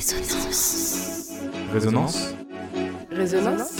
Résonance. Résonance? Résonance?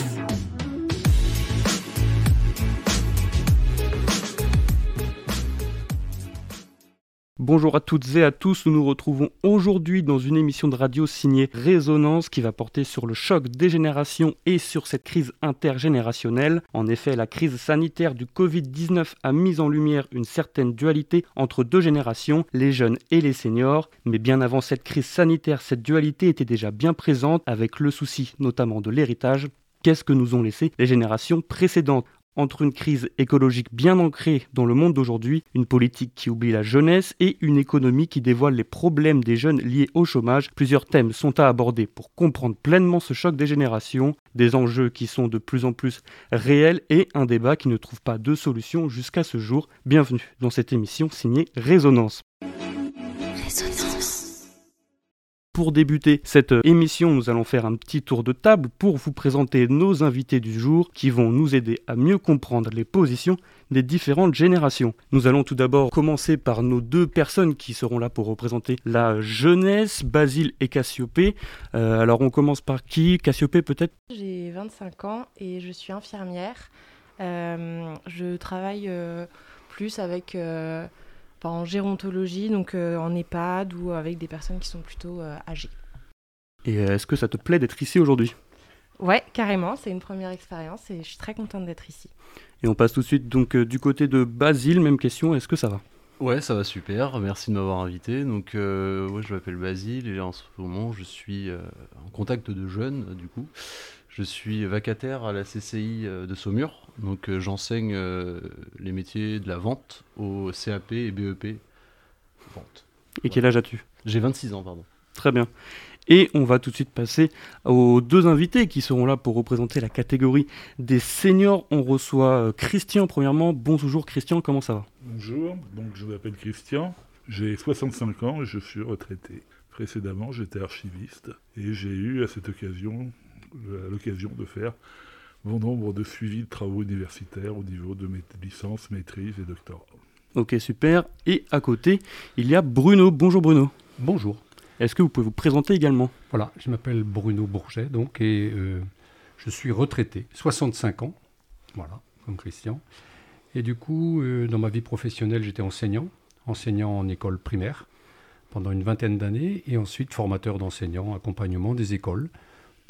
Bonjour à toutes et à tous, nous nous retrouvons aujourd'hui dans une émission de radio signée Résonance qui va porter sur le choc des générations et sur cette crise intergénérationnelle. En effet, la crise sanitaire du Covid-19 a mis en lumière une certaine dualité entre deux générations, les jeunes et les seniors. Mais bien avant cette crise sanitaire, cette dualité était déjà bien présente avec le souci notamment de l'héritage. Qu'est-ce que nous ont laissé les générations précédentes? Entre une crise écologique bien ancrée dans le monde d'aujourd'hui, une politique qui oublie la jeunesse et une économie qui dévoile les problèmes des jeunes liés au chômage, plusieurs thèmes sont à aborder pour comprendre pleinement ce choc des générations, des enjeux qui sont de plus en plus réels et un débat qui ne trouve pas de solution jusqu'à ce jour. Bienvenue dans cette émission signée Résonance. Pour débuter cette émission, nous allons faire un petit tour de table pour vous présenter nos invités du jour qui vont nous aider à mieux comprendre les positions des différentes générations. Nous allons tout d'abord commencer par nos deux personnes qui seront là pour représenter la jeunesse, Basile et Cassiopée. Euh, alors on commence par qui? Cassiopée peut-être? J'ai 25 ans et je suis infirmière. Euh, je travaille euh, plus avec en gérontologie, donc euh, en EHPAD ou avec des personnes qui sont plutôt euh, âgées. Et euh, est-ce que ça te plaît d'être ici aujourd'hui? Ouais, carrément, c'est une première expérience et je suis très contente d'être ici. Et on passe tout de suite donc euh, du côté de Basile, même question, est-ce que ça va? Ouais, ça va super. Merci de m'avoir invité. Donc, euh, ouais, je m'appelle Basile et en ce moment, je suis euh, en contact de jeunes, du coup. Je suis vacataire à la CCI euh, de Saumur. Donc, euh, j'enseigne euh, les métiers de la vente au CAP et BEP. Vente. Et quel âge as-tu? J'ai 26 ans, pardon. Très bien. Et on va tout de suite passer aux deux invités qui seront là pour représenter la catégorie des seniors. On reçoit Christian premièrement. Bonjour Christian, comment ça va? Bonjour, donc je m'appelle Christian, j'ai 65 ans et je suis retraité. Précédemment, j'étais archiviste et j'ai eu à cette occasion l'occasion de faire bon nombre de suivis de travaux universitaires au niveau de mes licences, maîtrise et doctorat. Ok, super. Et à côté, il y a Bruno. Bonjour Bruno. Bonjour. Est-ce que vous pouvez vous présenter également? Voilà, je m'appelle Bruno Bourget, donc, et euh, je suis retraité, 65 ans, voilà, comme Christian. Et du coup, euh, dans ma vie professionnelle, j'étais enseignant, enseignant en école primaire pendant une vingtaine d'années, et ensuite formateur d'enseignants, accompagnement des écoles.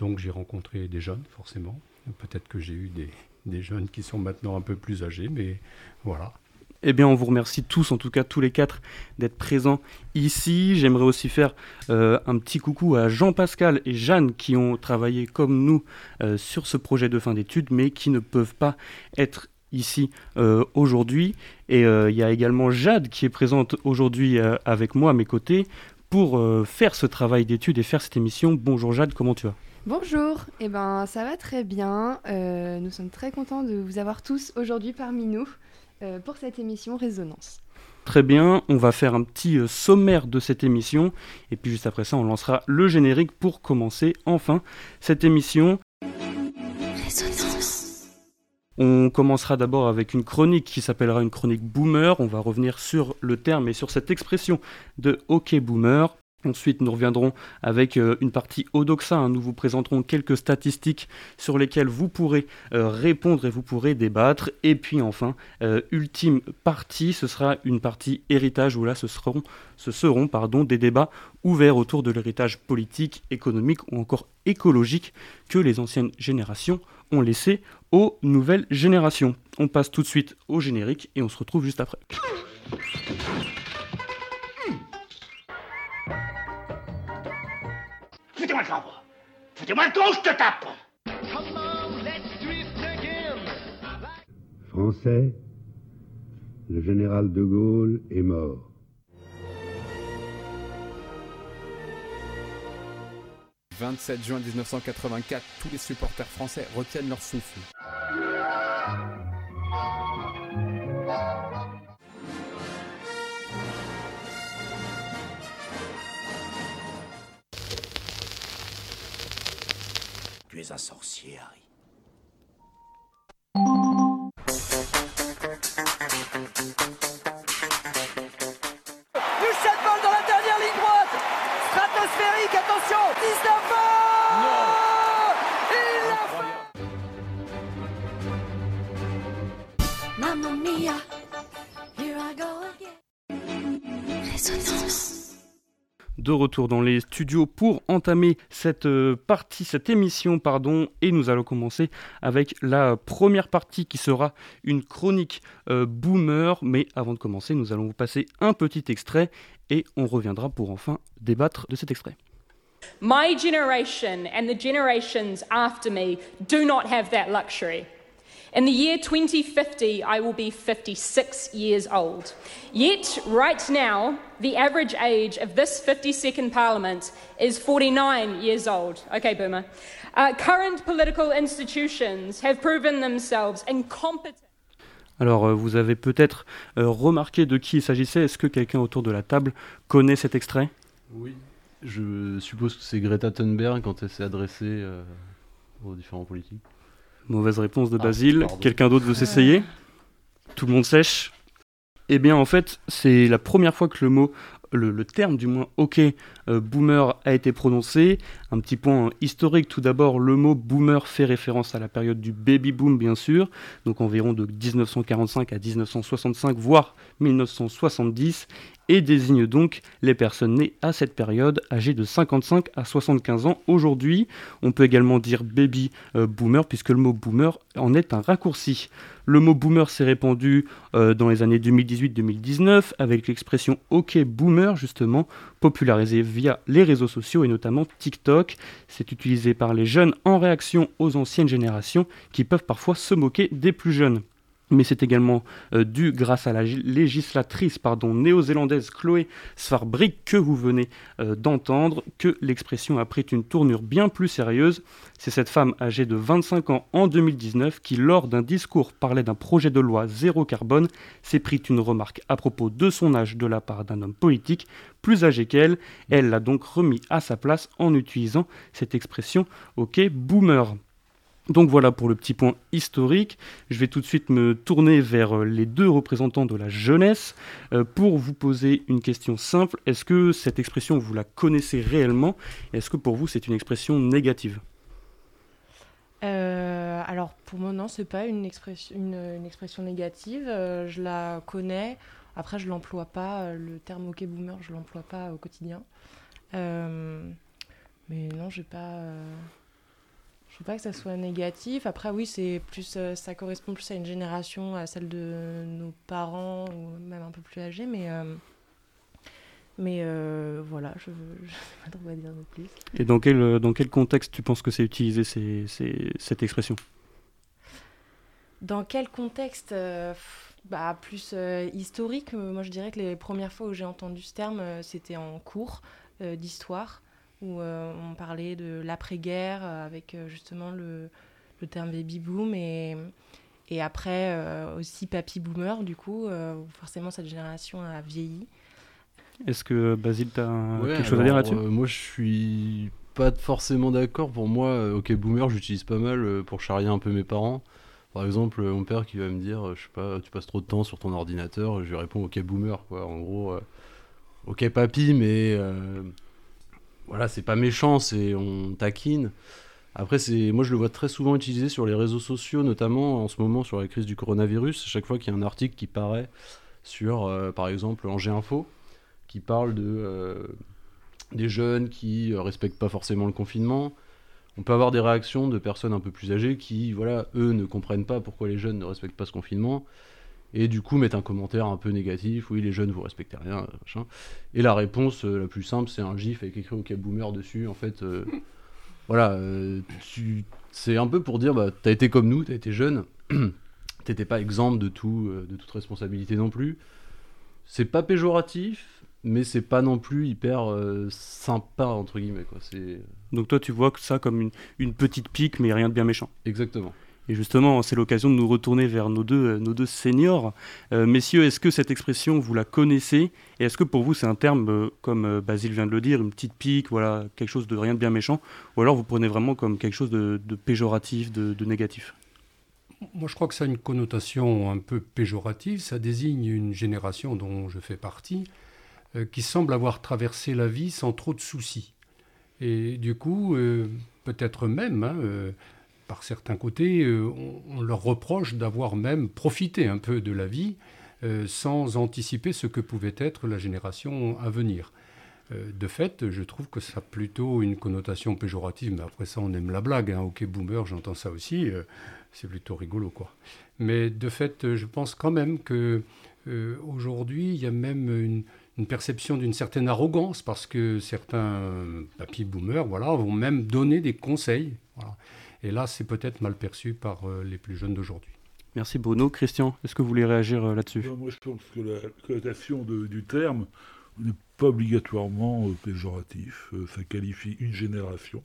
Donc j'ai rencontré des jeunes, forcément. Peut-être que j'ai eu des, jeunes qui sont maintenant un peu plus âgés, mais voilà. Eh bien, on vous remercie tous, en tout cas tous les quatre, d'être présents ici. J'aimerais aussi faire euh, un petit coucou à Jean-Pascal et Jeanne qui ont travaillé comme nous euh, sur ce projet de fin d'études, mais qui ne peuvent pas être ici euh, aujourd'hui. Et il y a également Jade qui est présente aujourd'hui avec moi à mes côtés pour faire ce travail d'études et faire cette émission. Bonjour Jade, comment tu vas? Bonjour, eh ben ça va très bien. Euh, nous sommes très contents de vous avoir tous aujourd'hui parmi nous euh, pour cette émission Résonance. Très bien, on va faire un petit euh, sommaire de cette émission et puis juste après ça on lancera le générique pour commencer enfin cette émission. Résonance. On commencera d'abord avec une chronique qui s'appellera une chronique boomer. On va revenir sur le terme et sur cette expression de hockey boomer. Ensuite, nous reviendrons avec euh, une partie Odoxa. hein. Nous vous présenterons quelques statistiques sur lesquelles vous pourrez euh, répondre et vous pourrez débattre. Et puis enfin, euh, ultime partie, ce sera une partie héritage où là, ce seront, ce seront pardon, des débats ouverts autour de l'héritage politique, économique ou encore écologique que les anciennes générations ont laissé aux nouvelles générations. On passe tout de suite au générique et on se retrouve juste après. Foutez-moi le camp Foutez-moi le camp, je te tape Français, le général de Gaulle est mort. « 27 juin 1984, tous les supporters français retiennent leur souffle. Tu es un sorcier, Harry. Usain Bolt dans la dernière ligne droite. Stratosphérique, attention 19 Mamma de retour dans les studios pour entamer cette euh, partie, cette émission, pardon, et nous allons commencer avec la première partie qui sera une chronique euh, boomer. Mais avant de commencer, nous allons vous passer un petit extrait et on reviendra pour enfin débattre de cet extrait. My generation and the generations after me do not have that luxury. In the year 2050, I will be 56 years old. Yet, right now, the average age of this 52nd Parliament is 49 years old. Okay, Boomer. Uh, current political institutions have proven themselves incompetent. Alors, euh, vous avez peut-être euh, remarqué de qui il s'agissait. Est-ce que quelqu'un autour de la table connaît cet extrait? Oui. Je suppose que c'est Greta Thunberg quand elle s'est adressée euh, aux différents politiques. Mauvaise réponse de Ah, Basile. Quelqu'un d'autre veut s'essayer? Tout le monde sèche? Eh bien, en fait, c'est la première fois que le mot, le, le terme du moins, ok, euh, boomer a été prononcé. Un petit point historique. Tout d'abord, le mot boomer fait référence à la période du baby boom, bien sûr, donc environ de 1945 à 1965, voire 1970, et désigne donc les personnes nées à cette période, âgées de 55 à 75 ans. Aujourd'hui, on peut également dire baby euh, boomer, puisque le mot boomer en est un raccourci. Le mot boomer s'est répandu euh, dans les années 2018-2019 avec l'expression OK boomer, justement, popularisée via les réseaux sociaux et notamment TikTok. C'est utilisé par les jeunes en réaction aux anciennes générations qui peuvent parfois se moquer des plus jeunes mais c'est également euh, dû grâce à la gi- législatrice néo-zélandaise Chloé Svarbrick que vous venez euh, d'entendre que l'expression a pris une tournure bien plus sérieuse. C'est cette femme âgée de 25 ans en 2019 qui, lors d'un discours, parlait d'un projet de loi zéro carbone, s'est pris une remarque à propos de son âge de la part d'un homme politique plus âgé qu'elle. Elle l'a donc remis à sa place en utilisant cette expression « OK boomer ». Donc voilà pour le petit point historique. Je vais tout de suite me tourner vers euh, les deux représentants de la jeunesse euh, pour vous poser une question simple. Est-ce que cette expression, vous la connaissez réellement? Est-ce que pour vous, c'est une expression négative? Euh, alors pour moi non, c'est pas une expression, négative. je la connais. Après, je l'emploie pas. Le terme OK boomer, je l'emploie pas au quotidien. Mais non, j'ai pas. Je trouve pas que ça soit négatif. Après, oui, c'est plus, euh, ça correspond plus à une génération, à celle de nos parents ou même un peu plus âgés. Mais euh, mais euh, voilà, je ne sais pas trop quoi dire de plus. Et dans quel, dans quel contexte tu penses que c'est utilisé ces- ces- cette expression? Dans quel contexte euh, bah, Plus euh, historique, moi je dirais que les premières fois où j'ai entendu ce terme, c'était en cours d'histoire, où euh, on parlait de l'après-guerre euh, avec euh, justement le, le terme baby boom et, et après euh, aussi papy boomer, du coup, euh, où forcément cette génération a vieilli. Est-ce que Basile, tu as Ouais, quelque chose à dire là-dessus? euh, Moi, je suis pas forcément d'accord. Pour moi, OK Boomer, j'utilise pas mal pour charrier un peu mes parents. Par exemple, mon père qui va me dire, je sais pas, tu passes trop de temps sur ton ordinateur, je lui réponds OK Boomer, quoi. En gros, euh, OK papy, mais euh, voilà, c'est pas méchant, c'est on taquine. Après, c'est moi je le vois très souvent utilisé sur les réseaux sociaux, notamment en ce moment sur la crise du coronavirus. Chaque fois qu'il y a un article qui paraît sur, euh, par exemple, Angers Info, qui parle de euh, des jeunes qui euh, respectent pas forcément le confinement. On peut avoir des réactions de personnes un peu plus âgées qui, voilà, eux ne comprennent pas pourquoi les jeunes ne respectent pas ce confinement et du coup mettent un commentaire un peu négatif. Oui, les jeunes vous respectez rien, euh, machin. Et la réponse euh, la plus simple, c'est un gif avec écrit OK boomer dessus. En fait, euh, voilà, euh, tu- c'est un peu pour dire, bah, t'as été comme nous, t'as été jeune, t'étais pas exempt de tout, de toute responsabilité non plus. C'est pas péjoratif, mais c'est pas non plus hyper sympa entre guillemets quoi. C'est Donc toi, tu vois que ça comme une, une petite pique, mais rien de bien méchant. exactement. Et justement, c'est l'occasion de nous retourner vers nos deux, euh, nos deux seniors. Euh, messieurs, est-ce que cette expression, vous la connaissez? Et est-ce que pour vous, c'est un terme, euh, comme Basile vient de le dire, une petite pique, voilà, quelque chose de rien de bien méchant? Ou alors vous prenez vraiment comme quelque chose de, péjoratif, de, négatif? Moi, je crois que ça a une connotation un peu péjorative. Ça désigne une génération dont je fais partie, qui semble avoir traversé la vie sans trop de soucis. Et du coup, peut-être même, hein, par certains côtés, euh, on, leur reproche d'avoir même profité un peu de la vie euh, sans anticiper ce que pouvait être la génération à venir. Euh, de fait, je trouve que ça a plutôt une connotation péjorative, mais après ça, on aime la blague. Hein. Ok, boomer, j'entends ça aussi, c'est plutôt rigolo, quoi. Mais de fait, je pense quand même que aujourd'hui, il y a même une, perception d'une certaine arrogance, parce que certains papy boomers, voilà, vont même donner des conseils. Et là, c'est peut-être mal perçu par euh, les plus jeunes d'aujourd'hui. Merci Bruno. Christian, est-ce que vous voulez réagir euh, là-dessus? Moi, je pense que la connotation du terme n'est pas obligatoirement euh, péjoratif. Euh, ça qualifie une génération,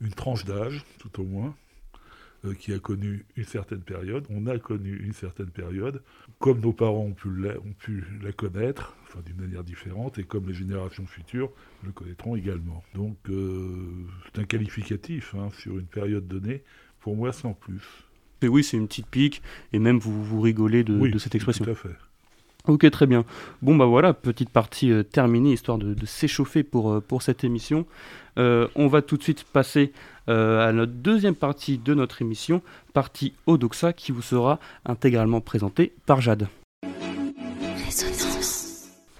une tranche d'âge, tout au moins, euh, qui a connu une certaine période. On a connu une certaine période, comme nos parents ont pu la, ont pu la connaître, enfin d'une manière différente, et comme les générations futures le connaîtront également. Donc, euh, c'est un qualificatif hein, sur une période donnée. Pour moi, sans plus. Et oui, c'est une petite pique, et même vous, vous rigolez de, Oui, de cette expression. Tout à fait. Ok, très bien. Bon, bah voilà, petite partie euh, terminée, histoire de, s'échauffer pour, euh, pour cette émission. Euh, on va tout de suite passer à notre deuxième partie de notre émission, partie Odoxa, qui vous sera intégralement présentée par Jade.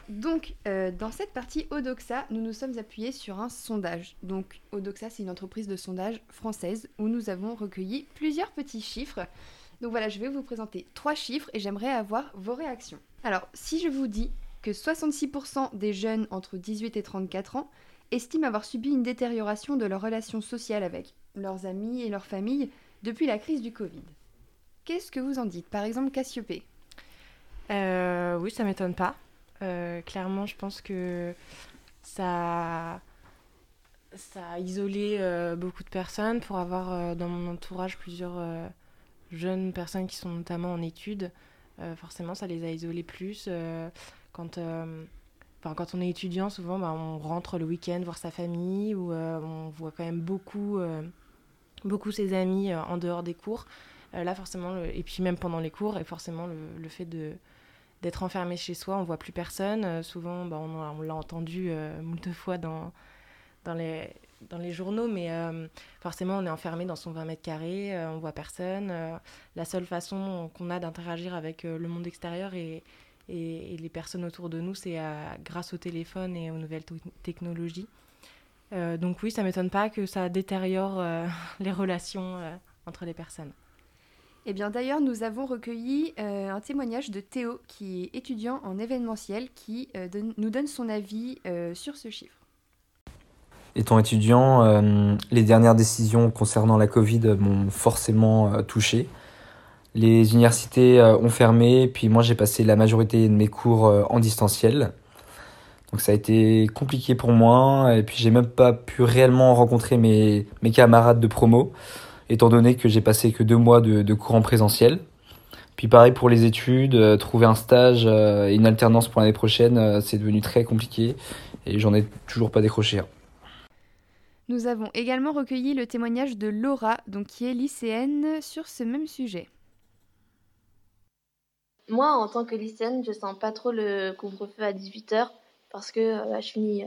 Donc, dans cette partie Odoxa, nous nous sommes appuyés sur un sondage. Donc, Odoxa, c'est une entreprise de sondage française où nous avons recueilli plusieurs petits chiffres. Donc voilà, je vais vous présenter trois chiffres et j'aimerais avoir vos réactions. Alors, si je vous dis que 66% des jeunes entre 18 et 34 ans estiment avoir subi une détérioration de leur relation sociale avec leurs amis et leur famille depuis la crise du Covid, qu'est-ce que vous en dites? Par exemple, Cassiopée. Euh, oui, ça m'étonne pas. Euh, clairement, je pense que ça, a isolé euh, beaucoup de personnes. Pour avoir euh, dans mon entourage plusieurs jeunes personnes qui sont notamment en études, forcément, ça les a isolés plus. euh, quand, euh, quand on est étudiant, souvent, bah, on rentre le week-end voir sa famille ou euh, on voit quand même beaucoup, euh, beaucoup ses amis euh, en dehors des cours. Euh, là, forcément, et puis même pendant les cours, et forcément, le, fait de d'être enfermé chez soi, on voit plus personne. Euh, souvent, bah, on, l'a entendu euh, moult fois dans, dans, les, dans les journaux, mais euh, forcément, on est enfermé dans son 20 mètres carrés, euh, on voit personne. Euh, la seule façon qu'on a d'interagir avec euh, le monde extérieur et, les personnes autour de nous, c'est grâce au téléphone et aux nouvelles technologies. Donc oui, ça m'étonne pas que ça détériore les relations entre les personnes. Eh bien d'ailleurs, nous avons recueilli un témoignage de Théo, qui est étudiant en événementiel, qui nous donne son avis sur ce chiffre. Étant étudiant, euh, les dernières décisions concernant la Covid m'ont forcément euh, touché. Les universités euh, ont fermé, puis moi j'ai passé la majorité de mes cours en distanciel. Donc ça a été compliqué pour moi, et puis j'ai même pas pu réellement rencontrer mes, camarades de promo, étant donné que j'ai passé que deux mois de, cours en présentiel. Puis pareil pour les études, trouver un stage et une alternance pour l'année prochaine, c'est devenu très compliqué, et j'en ai toujours pas décroché. hein. Nous avons également recueilli le témoignage de Laura, donc qui est lycéenne, sur ce même sujet. Moi, en tant que lycéenne, je sens pas trop le couvre-feu à 18h parce que euh, je finis euh,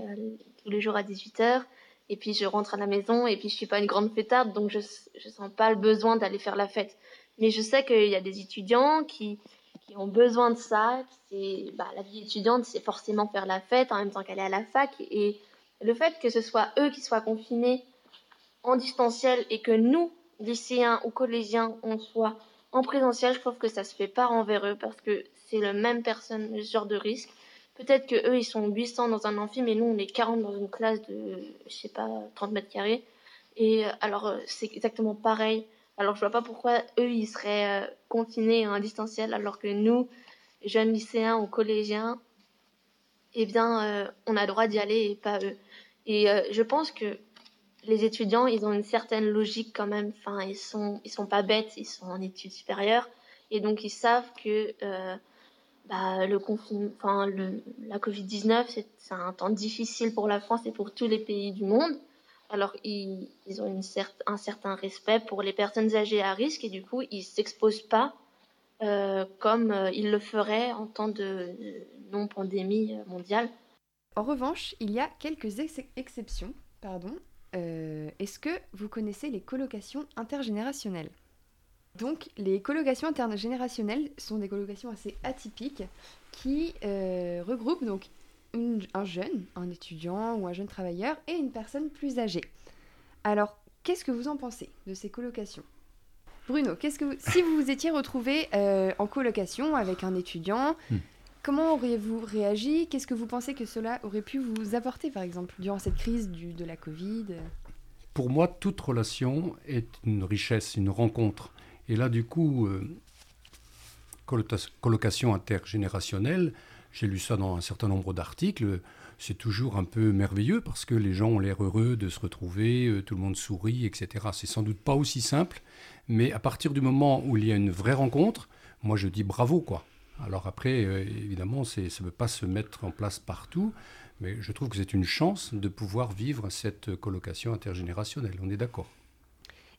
tous les jours à 18h et puis je rentre à la maison et puis je suis pas une grande fêtarde donc je, je sens pas le besoin d'aller faire la fête. Mais je sais qu'il y a des étudiants qui, qui ont besoin de ça. Bah, la vie étudiante, c'est forcément faire la fête en même temps qu'aller à la fac. Et le fait que ce soit eux qui soient confinés en distanciel et que nous, lycéens ou collégiens, on soit en présentiel, je trouve que ça se fait pas envers eux parce que c'est le même personne, le genre de risque. Peut-être que eux ils sont 800 dans un amphi, mais nous on est 40 dans une classe de, je sais pas, 30 mètres carrés. Et euh, alors euh, c'est exactement pareil. Alors je vois pas pourquoi eux ils seraient euh, confinés en distanciel alors que nous, jeunes lycéens ou collégiens, eh bien euh, on a le droit d'y aller et pas eux. Et euh, je pense que les étudiants, ils ont une certaine logique quand même. Enfin, ils sont, ils sont pas bêtes, ils sont en études supérieures et donc ils savent que euh, bah, le confin- enfin le, la Covid-19, c'est c'est un temps difficile pour la France et pour tous les pays du monde. Alors ils, ont une un certain respect pour les personnes âgées à risque et du coup ils s'exposent pas euh, comme euh, ils le feraient en temps de, de non-pandémie euh, mondiale. En revanche, il y a quelques ex- exceptions. Pardon. Euh, Est-ce que vous connaissez les colocations intergénérationnelles? Donc, les colocations intergénérationnelles sont des colocations assez atypiques qui euh, regroupent donc un jeune, un étudiant ou un jeune travailleur et une personne plus âgée. Alors, qu'est-ce que vous en pensez de ces colocations Bruno, qu'est-ce que vous- si vous vous étiez retrouvé euh, en colocation avec un étudiant, Hmm. comment auriez-vous réagi? Qu'est-ce que vous pensez que cela aurait pu vous apporter, par exemple, durant cette crise du, de la Covid? Pour moi, toute relation est une richesse, une rencontre. Et là, du coup, euh, colocation intergénérationnelle, j'ai lu ça dans un certain nombre d'articles, c'est toujours un peu merveilleux parce que les gens ont l'air heureux de se retrouver, euh, tout le monde sourit, etc. C'est sans doute pas aussi simple, mais à partir du moment où il y a une vraie rencontre, moi je dis bravo, quoi. Alors après, euh, évidemment, ça ne peut pas se mettre en place partout, mais je trouve que c'est une chance de pouvoir vivre cette colocation intergénérationnelle. On est d'accord.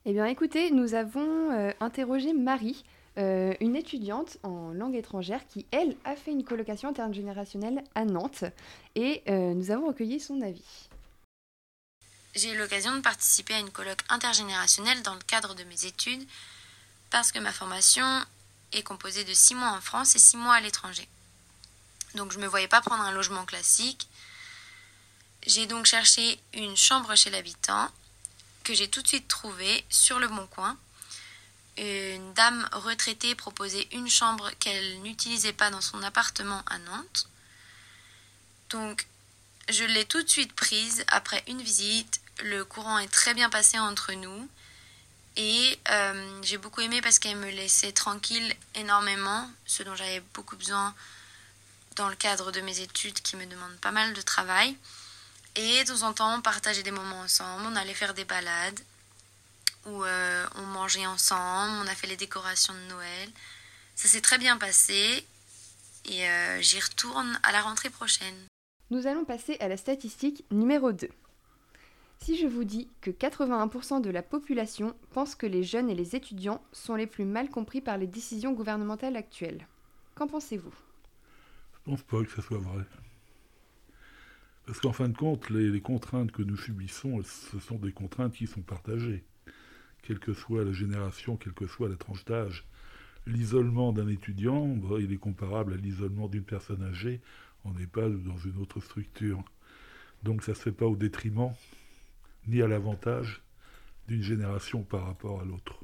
Eh bien, écoutez, nous avons euh, interrogé Marie, euh, une étudiante en langue étrangère qui, elle, a fait une colocation intergénérationnelle à Nantes, et nous avons recueilli son avis. J'ai eu l'occasion de participer à une colloque intergénérationnelle dans le cadre de mes études parce que ma formation est composée de 6 mois en France et 6 mois à l'étranger. Donc je ne me voyais pas prendre un logement classique. J'ai donc cherché une chambre chez l'habitant que j'ai tout de suite trouvée sur le bon coin. Une dame retraitée proposait une chambre qu'elle n'utilisait pas dans son appartement à Nantes. Donc je l'ai tout de suite prise après une visite. Le courant est très bien passé entre nous. Et euh, j'ai beaucoup aimé parce qu'elle me laissait tranquille énormément, ce dont j'avais beaucoup besoin dans le cadre de mes études qui me demandent pas mal de travail. Et de temps en temps, on partageait des moments ensemble, on allait faire des balades, où euh, on mangeait ensemble, on a fait les décorations de Noël. Ça s'est très bien passé et euh, j'y retourne à la rentrée prochaine. Nous allons passer à la statistique numéro 2. Si je vous dis que 81% de la population pense que les jeunes et les étudiants sont les plus mal compris par les décisions gouvernementales actuelles, qu'en pensez-vous? Je pense pas que ça soit vrai. Parce qu'en fin de compte, les, les contraintes que nous subissons, ce sont des contraintes qui sont partagées. Quelle que soit la génération, quelle que soit la tranche d'âge. L'isolement d'un étudiant, il est comparable à l'isolement d'une personne âgée en EHPAD ou dans une autre structure. Donc ça ne se fait pas au détriment ni à l'avantage d'une génération par rapport à l'autre.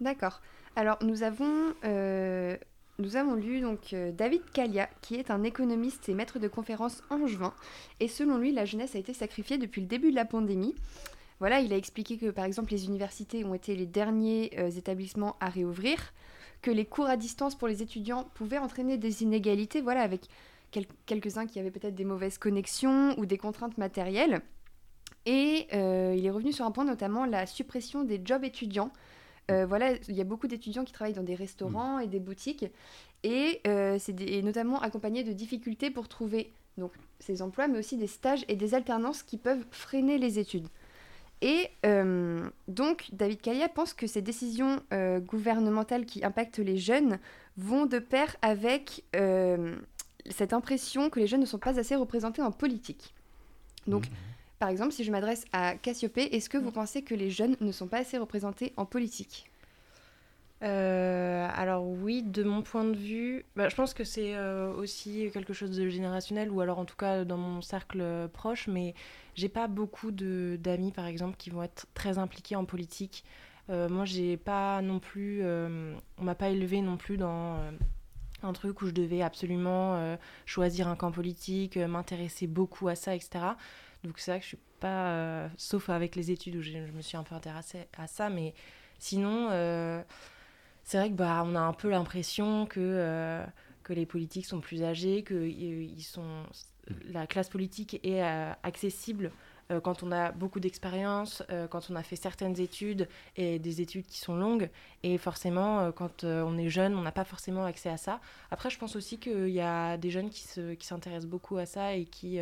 D'accord. Alors nous avons, euh, nous avons lu donc euh, David Calia, qui est un économiste et maître de conférences angevin. Et selon lui, la jeunesse a été sacrifiée depuis le début de la pandémie. Voilà, il a expliqué que par exemple les universités ont été les derniers euh, établissements à réouvrir, que les cours à distance pour les étudiants pouvaient entraîner des inégalités, voilà, avec quel- quelques-uns qui avaient peut-être des mauvaises connexions ou des contraintes matérielles. Et euh, il est revenu sur un point, notamment la suppression des jobs étudiants. Euh, voilà, il y a beaucoup d'étudiants qui travaillent dans des restaurants et des boutiques, et euh, c'est des- et notamment accompagné de difficultés pour trouver donc ces emplois, mais aussi des stages et des alternances qui peuvent freiner les études. Et euh, donc, David Calia pense que ces décisions gouvernementales qui impactent les jeunes vont de pair avec cette impression que les jeunes ne sont pas assez représentés en politique. Donc, par exemple, si je m'adresse à Cassiopée, est-ce que vous pensez que les jeunes ne sont pas assez représentés en politique? Euh, alors oui, de mon point de vue, bah, je pense que c'est euh, aussi quelque chose de générationnel, ou alors en tout cas dans mon cercle euh, proche, mais j'ai pas beaucoup de d'amis par exemple qui vont être très impliqués en politique. Euh, moi, j'ai pas non plus, euh, on m'a pas élevé non plus dans euh, un truc où je devais absolument euh, choisir un camp politique, euh, m'intéresser beaucoup à ça, etc. Donc c'est vrai que je suis pas, euh, sauf avec les études où j'ai- je me suis un peu intéressée à ça, mais sinon. c'est vrai que bah on a un peu l'impression que que les politiques sont plus âgés, que ils sont la classe politique est accessible euh, quand on a beaucoup d'expérience, euh, quand on a fait certaines études et des études qui sont longues. Et forcément, euh, quand on est jeune, on n'a pas forcément accès à ça. Après, je pense aussi qu'il y a des jeunes qui se qui s'intéressent beaucoup à ça et qui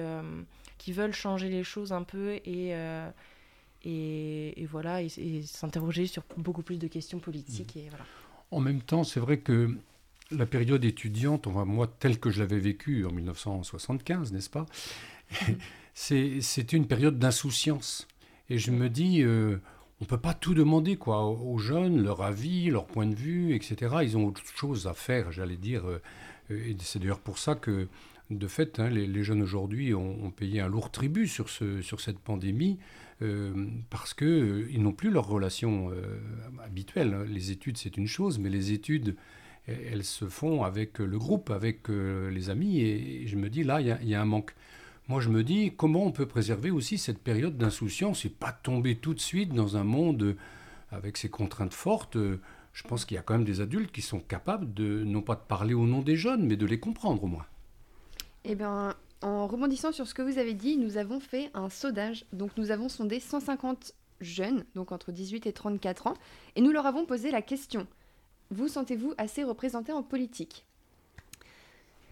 qui veulent changer les choses un peu et et, et voilà, et, et s'interroger sur beaucoup plus de questions politiques. Et voilà. En même temps, c'est vrai que la période étudiante, enfin, moi, telle que je l'avais vécue en 1975, n'est-ce pas? C'est une période d'insouciance. Et je me dis, euh, on ne peut pas tout demander quoi, aux jeunes, leur avis, leur point de vue, etc. Ils ont autre chose à faire, j'allais dire. Euh, et c'est d'ailleurs pour ça que, de fait, hein, les, jeunes aujourd'hui ont, payé un lourd tribut sur, ce, sur cette pandémie. Euh, parce qu'ils n'ont plus leur relation habituelle. Les études, c'est une chose, mais les études, elles se font avec le groupe, avec les amis, et, je me dis, là, il y, a un manque. Moi, je me dis, comment on peut préserver aussi cette période d'insouciance et pas tomber tout de suite dans un monde avec ces contraintes fortes Je pense qu'il y a quand même des adultes qui sont capables de, non pas de parler au nom des jeunes, mais de les comprendre au moins. Eh bien, en rebondissant sur ce que vous avez dit, nous avons fait un sondage. Donc, nous avons sondé 150 jeunes, donc entre 18 et 34 ans, et nous leur avons posé la question Vous sentez-vous assez représenté en politique?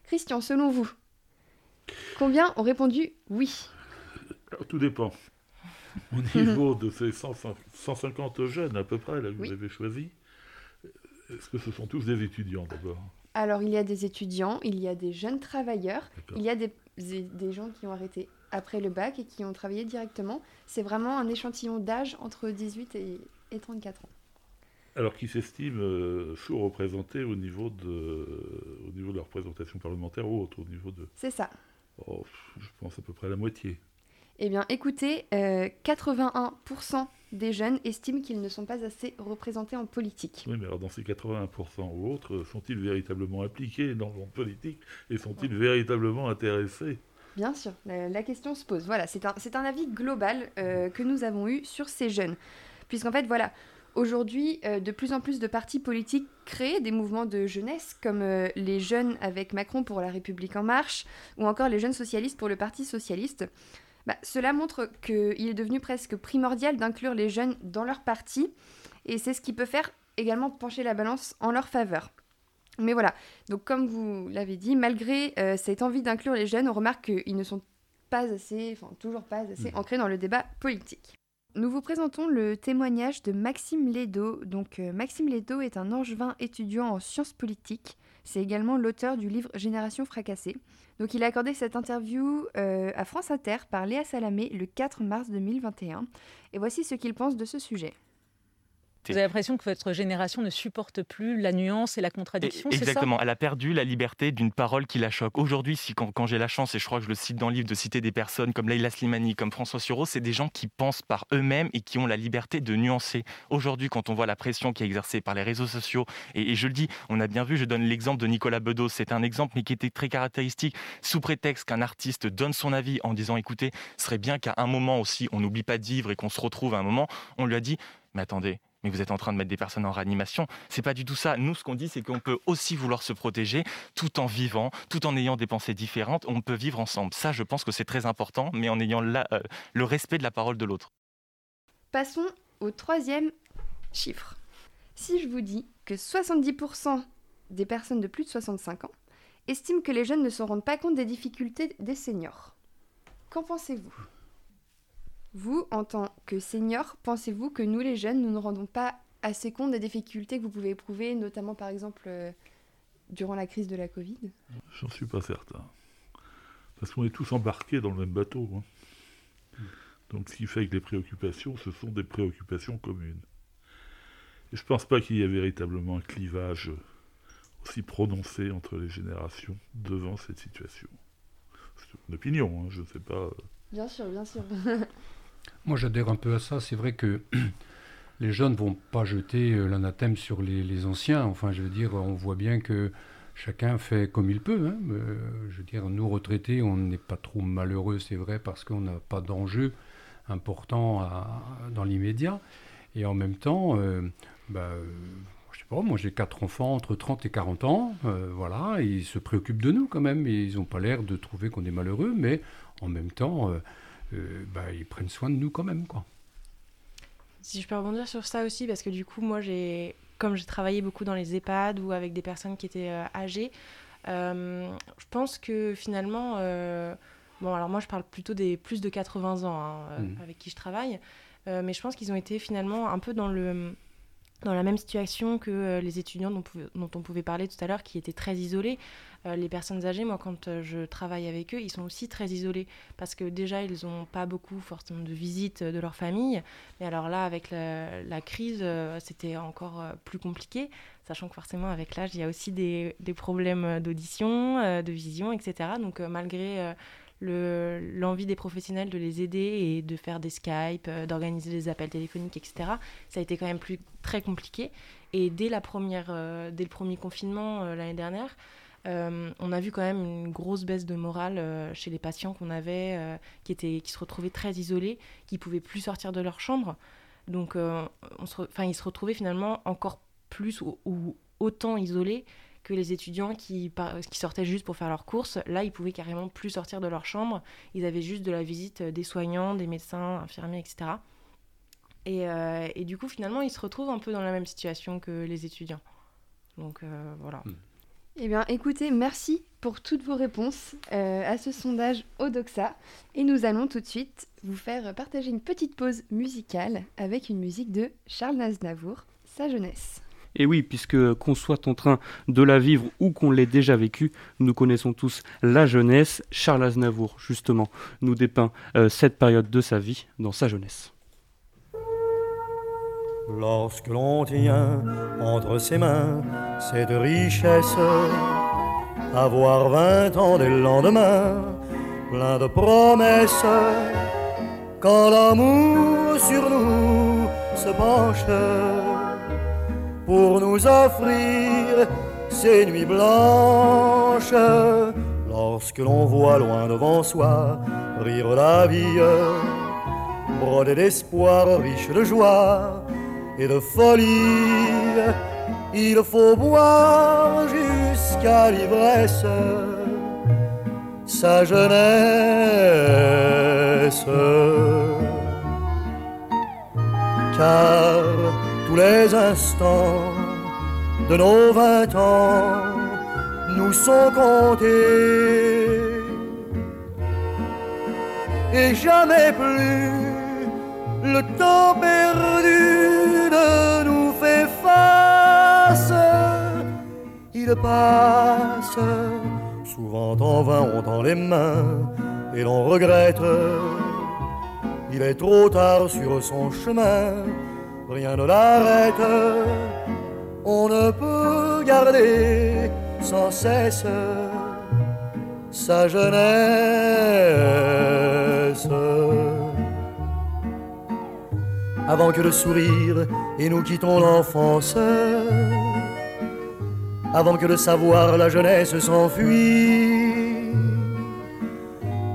Christian, selon vous, Combien ont répondu oui Tout dépend. Au niveau de ces 150 jeunes à peu près là, que vous avez choisis, est-ce que ce sont tous des étudiants d'abord? Alors il y a des étudiants, il y a des jeunes travailleurs, il y a des, des, gens qui ont arrêté après le bac et qui ont travaillé directement. C'est vraiment un échantillon d'âge entre 18 et, et 34 ans. Alors qu'ils s'estiment euh, sous-représentés au, niveau de, au niveau de la représentation parlementaire ou autre, au niveau de... C'est ça. Oh, je pense à peu près la moitié. Eh bien, écoutez, 81% euh, des jeunes estiment qu'ils ne sont pas assez représentés en politique. Oui, mais alors dans ces 81% ou autres, sont-ils véritablement impliqués dans le politique et sont-ils véritablement intéressés? Bien sûr, la, question se pose. Voilà, c'est un, un, avis global euh, que nous avons eu sur ces jeunes. Puisqu'en fait, voilà, Aujourd'hui, euh, de plus en plus de partis politiques créent des mouvements de jeunesse, comme euh, les jeunes avec Macron pour la République en marche, ou encore les jeunes socialistes pour le Parti socialiste. Bah, cela montre qu'il est devenu presque primordial d'inclure les jeunes dans leur parti, et c'est ce qui peut faire également pencher la balance en leur faveur. Mais voilà, donc comme vous l'avez dit, malgré euh, cette envie d'inclure les jeunes, on remarque qu'ils ne sont pas assez, enfin toujours pas assez mmh. ancrés dans le débat politique. Nous vous présentons le témoignage de Maxime Ledo. Donc, euh, Maxime Ledo est un angevin étudiant en sciences politiques. C'est également l'auteur du livre Génération fracassée. Donc, il a accordé cette interview euh, à France Inter par Léa Salamé le 4 mars 2021. Et voici ce qu'il pense de ce sujet. Vous avez l'impression que votre génération ne supporte plus la nuance et la contradiction, Exactement, elle a perdu la liberté d'une parole qui la choque. Aujourd'hui, si, quand, j'ai la chance, et je crois que je le cite dans le livre, de citer des personnes comme Leila Slimani, comme François Sureau, c'est des gens qui pensent par eux-mêmes et qui ont la liberté de nuancer. Aujourd'hui, quand on voit la pression qui est exercée par les réseaux sociaux, et, je le dis, on a bien vu, je donne l'exemple de Nicolas Bedos, c'est un exemple, mais qui était très caractéristique, sous prétexte qu'un artiste donne son avis en disant, écoutez, ce serait bien qu'à un moment aussi, on n'oublie pas de vivre et qu'on se retrouve à un moment, on lui a dit, mais attendez, mais vous êtes en train de mettre des personnes en réanimation. C'est pas du tout ça. Nous, ce qu'on dit, c'est qu'on peut aussi vouloir se protéger tout en vivant, tout en ayant des pensées différentes. On peut vivre ensemble. Ça, je pense que c'est très important, mais en ayant euh, le respect de la parole de l'autre. Passons au troisième chiffre. Si je vous dis que 70% des personnes de plus de 65 ans estiment que les jeunes ne se rendent pas compte des difficultés des seniors, qu'en pensez-vous? Vous, en tant que senior, pensez-vous que nous, les jeunes, nous ne rendons pas assez compte des difficultés que vous pouvez éprouver, notamment par exemple euh, durant la crise de la Covid? J'en suis pas certain. Parce qu'on est tous embarqués dans le même bateau. Hein. Donc ce qui fait que les préoccupations, ce sont des préoccupations communes. Et je ne pense pas qu'il y ait véritablement un clivage aussi prononcé entre les générations devant cette situation. C'est une opinion, hein, je ne sais pas. Euh. Bien sûr, bien sûr. Moi, j'adhère un peu à ça. C'est vrai que les jeunes vont pas jeter euh, l'anathème sur les, anciens. Enfin, je veux dire, on voit bien que chacun fait comme il peut. Hein. Euh, je veux dire, nous, retraités, on n'est pas trop malheureux, c'est vrai, parce qu'on n'a pas d'enjeu important dans l'immédiat. Et en même temps, euh, bah, je sais pas, moi j'ai quatre enfants entre 30 et 40 ans, voilà, ils se préoccupent de nous quand même, ils n'ont pas l'air de trouver qu'on est malheureux, mais en même temps, euh, bah, ils prennent soin de nous quand même. Quoi. Si je peux rebondir sur ça aussi, parce que du coup, moi, j'ai, comme j'ai travaillé beaucoup dans les EHPAD ou avec des personnes qui étaient euh, âgées, euh, je pense que finalement, bon, alors moi, je parle plutôt des plus de 80 ans hein, mmh. avec qui je travaille, mais je pense qu'ils ont été finalement un peu dans le dans la même situation que les étudiants dont, dont, on pouvait parler tout à l'heure, qui étaient très isolés. Euh, les personnes âgées, moi, quand euh, je travaille avec eux, ils sont aussi très isolés parce que déjà, ils n'ont pas beaucoup forcément de visites de leur famille. Mais alors là, avec la, crise, euh, c'était encore euh, plus compliqué, sachant que forcément, avec l'âge, il y a aussi des, des problèmes d'audition, euh, de vision, etc. Donc, euh, malgré euh, le- l'envie des professionnels de les aider et de faire des Skype, euh, d'organiser des appels téléphoniques, etc., ça a été quand même plus, très compliqué. Et dès, la première, euh, dès le premier confinement euh, l'année dernière, euh, on a vu quand même une grosse baisse de morale euh, chez les patients qu'on avait, euh, qui, étaient, qui se retrouvaient très isolés, qui pouvaient plus sortir de leur chambre. Donc, on se ils se retrouvaient finalement encore plus ou, autant isolés que les étudiants qui, sortaient juste pour faire leurs courses. Là, ils pouvaient carrément plus sortir de leur chambre. Ils avaient juste de la visite des soignants, des médecins, infirmiers, etc. Et, du coup, finalement, ils se retrouvent un peu dans la même situation que les étudiants. Donc voilà. Eh bien, écoutez, merci pour toutes vos réponses euh, à ce sondage Odoxa. Et nous allons tout de suite vous faire partager une petite pause musicale avec une musique de Charles Aznavour, sa jeunesse. Et oui, puisque qu'on soit en train de la vivre ou qu'on l'ait déjà vécue, nous connaissons tous la jeunesse. Charles Aznavour, justement, nous dépeint euh, cette période de sa vie dans sa jeunesse. Lorsque l'on tient entre ses mains cette richesse, avoir vingt ans dès le lendemain, plein de promesses, quand l'amour sur nous se penche pour nous offrir ces nuits blanches, lorsque l'on voit loin devant soi rire la vie, brodé d'espoir, riche de joie et de folie. Il faut boire jusqu'à l'ivresse sa jeunesse. Car tous les instants de nos vingt ans nous sont comptés et jamais plus le temps perdu nous fait face. Il passe, souvent en vain on tend les mains et l'on regrette. Il est trop tard sur son chemin, rien ne l'arrête. On ne peut garder sans cesse sa jeunesse avant que le sourire et nous quittons l'enfance, avant que le savoir, la jeunesse s'enfuit.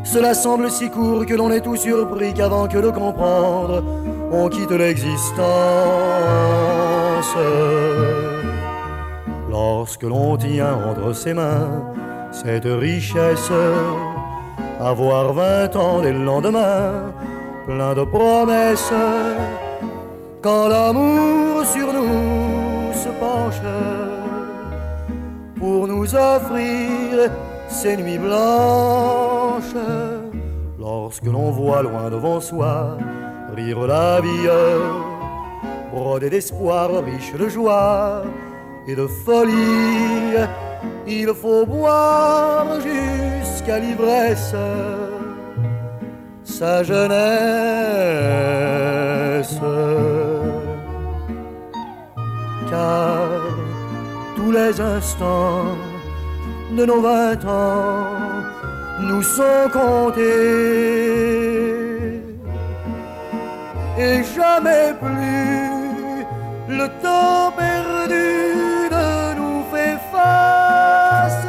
Cela semble si court que l'on est tout surpris qu'avant que de comprendre, on quitte l'existence. Lorsque l'on tient entre ses mains cette richesse, avoir vingt ans dès le lendemain, plein de promesses, quand l'amour sur nous se penche pour nous offrir ces nuits blanches, lorsque l'on voit loin devant soi rire la vie, brodé d'espoir, riche de joie et de folie, il faut boire jusqu'à l'ivresse sa jeunesse. Car tous les instants de nos vingt ans nous sont comptés et jamais plus le temps perdu ne nous fait face.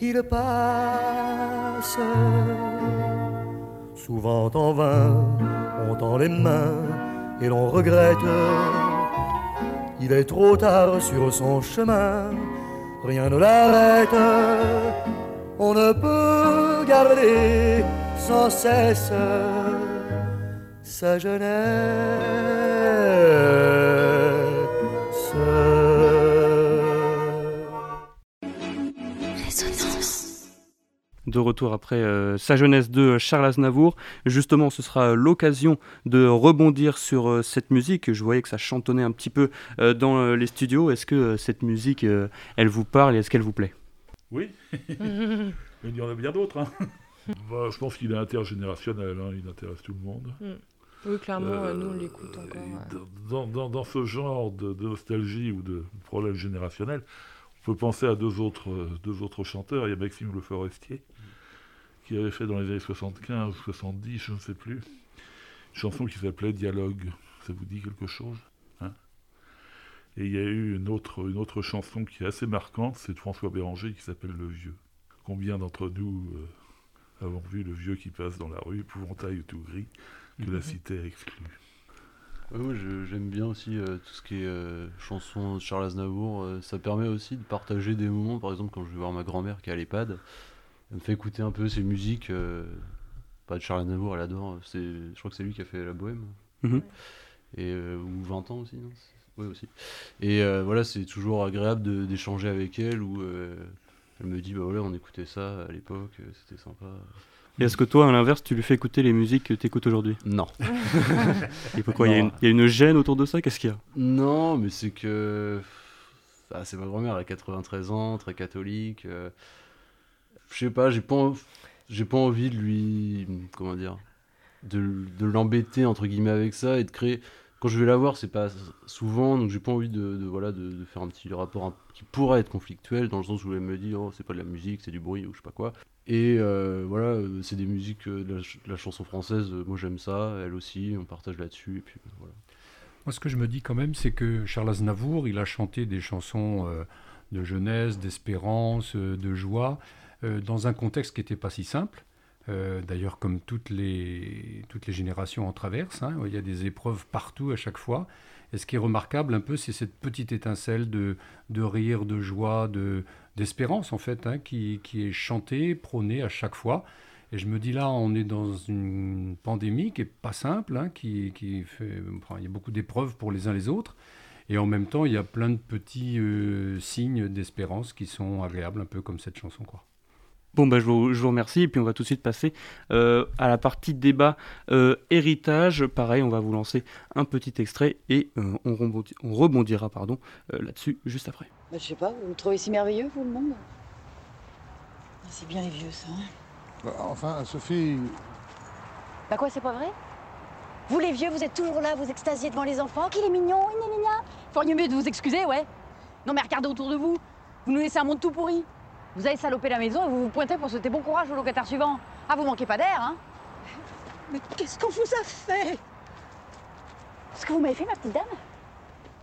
Il passe souvent en vain, on tend les mains et l'on regrette. Il est trop tard sur son chemin, rien ne l'arrête. On ne peut garder sans cesse sa jeunesse. De retour après euh, sa jeunesse de Charles Aznavour. Justement, ce sera l'occasion de rebondir sur euh, cette musique. Je voyais que ça chantonnait un petit peu euh, dans euh, les studios. Est-ce que euh, cette musique, euh, elle vous parle et est-ce qu'elle vous plaît? Oui, mais il y en a bien d'autres. hein. Bah, je pense qu'il est intergénérationnel, hein, il intéresse tout le monde. Mm. Oui, clairement, nous, on l'écoute encore. ouais. Dans, dans- dans ce genre de, de nostalgie ou de problème générationnel, on peut penser à deux autres, deux autres chanteurs. Il y a Maxime Le Forestier, qui avait fait dans les années 75 ou 70, je ne sais plus, une chanson qui s'appelait Dialogue. Ça vous dit quelque chose hein? Et il y a eu une autre, une autre chanson qui est assez marquante, c'est de François Béranger qui s'appelle Le Vieux. Combien d'entre nous euh, avons vu le vieux qui passe dans la rue, épouvantail tout gris, que la Mhm. cité a exclu? Je- j'aime bien aussi euh, tout ce qui est euh, chansons de Charles Aznavour. euh, ça permet aussi de partager des moments. Par exemple, quand je vais voir ma grand-mère qui est à l'EHPAD, elle me fait écouter un peu ses musiques. euh, pas de Charles Aznavour, elle adore. C'est, je crois que c'est lui qui a fait La Bohème. Mhm. Et, euh, ou 20 ans aussi, non Oui, aussi. Et euh, voilà, c'est toujours agréable d'échanger avec elle où euh, elle me dit bah voilà, on écoutait ça à l'époque, c'était sympa. Et est-ce que toi, à l'inverse, tu lui fais écouter les musiques que tu écoutes aujourd'hui? Non. Et pourquoi Il y, a une- il y a une gêne autour de ça? Qu'est-ce qu'il y a? Non, mais c'est que. Ah, c'est ma grand-mère, elle a 93 ans, très catholique. euh, Je sais pas, j'ai pas, j'ai pas envie de lui. Comment dire De, de l'embêter, entre guillemets, avec ça et de créer. Quand je vais la voir, c'est pas souvent, donc j'ai pas envie de, voilà, de, de faire un petit rapport qui pourrait être conflictuel, dans le sens où elle me dit, oh, c'est pas de la musique, c'est du bruit, ou je sais pas quoi. Et euh, voilà, c'est des musiques euh, de la, chanson française, euh, moi j'aime ça, elle aussi, on partage là-dessus, et puis voilà. Moi, ce que je me dis quand même, c'est que Charles Aznavour, il a chanté des chansons de jeunesse, d'espérance, de joie, euh, dans un contexte qui n'était pas si simple. Euh, D'ailleurs, comme toutes les, toutes les générations en traversent, hein, il y a des épreuves partout à chaque fois. Et ce qui est remarquable un peu, c'est cette petite étincelle de, de rire, de joie, de, d'espérance en fait, hein, qui, qui est chantée, prônée à chaque fois. Et je me dis là, on est dans une pandémie qui est pas simple, hein, qui, qui fait, enfin, il y a beaucoup d'épreuves pour les uns les autres. Et en même temps, il y a plein de petits euh, signes d'espérance qui sont agréables, un peu comme cette chanson, quoi. Bon, bah, je, vous, je vous remercie. Et puis, on va tout de suite passer euh, à la partie débat euh, héritage. Pareil, on va vous lancer un petit extrait et euh, on, rebondi- on rebondira pardon, euh, là-dessus juste après. Bah, je sais pas, vous le trouvez si merveilleux, vous, le monde? Ah, C'est bien les vieux, ça. hein Bah, enfin, Sophie, bah quoi, c'est pas vrai? Vous, les vieux, vous êtes toujours là, vous extasiez devant les enfants, qu'il est mignon, gna gna gna. Feriez mieux de vous excuser, ouais. Non, mais regardez autour de vous. Vous nous laissez un monde tout pourri. Vous avez salopé la maison et vous vous pointez pour souhaiter bon courage au locataire suivant. Ah, vous manquez pas d'air, hein Mais qu'est-ce qu'on vous a fait? Ce que vous m'avez fait, ma petite dame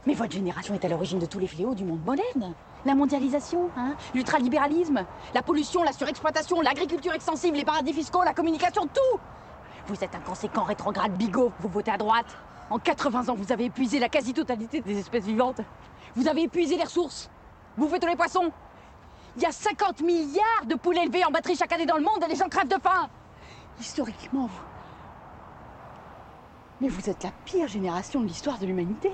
Mais votre génération est à l'origine de tous les fléaux du monde moderne. La mondialisation, hein, l'ultralibéralisme, la pollution, la surexploitation, l'agriculture extensive, les paradis fiscaux, la communication, tout Vous êtes inconséquent, rétrograde, bigot, vous votez à droite. En 80 ans, vous avez épuisé la quasi-totalité des espèces vivantes. Vous avez épuisé les ressources. Vous faites tous les poissons. Il y a 50 milliards de poules élevées en batterie chaque année dans le monde et les gens crèvent de faim. Historiquement, vous... Mais vous êtes la pire génération de l'histoire de l'humanité.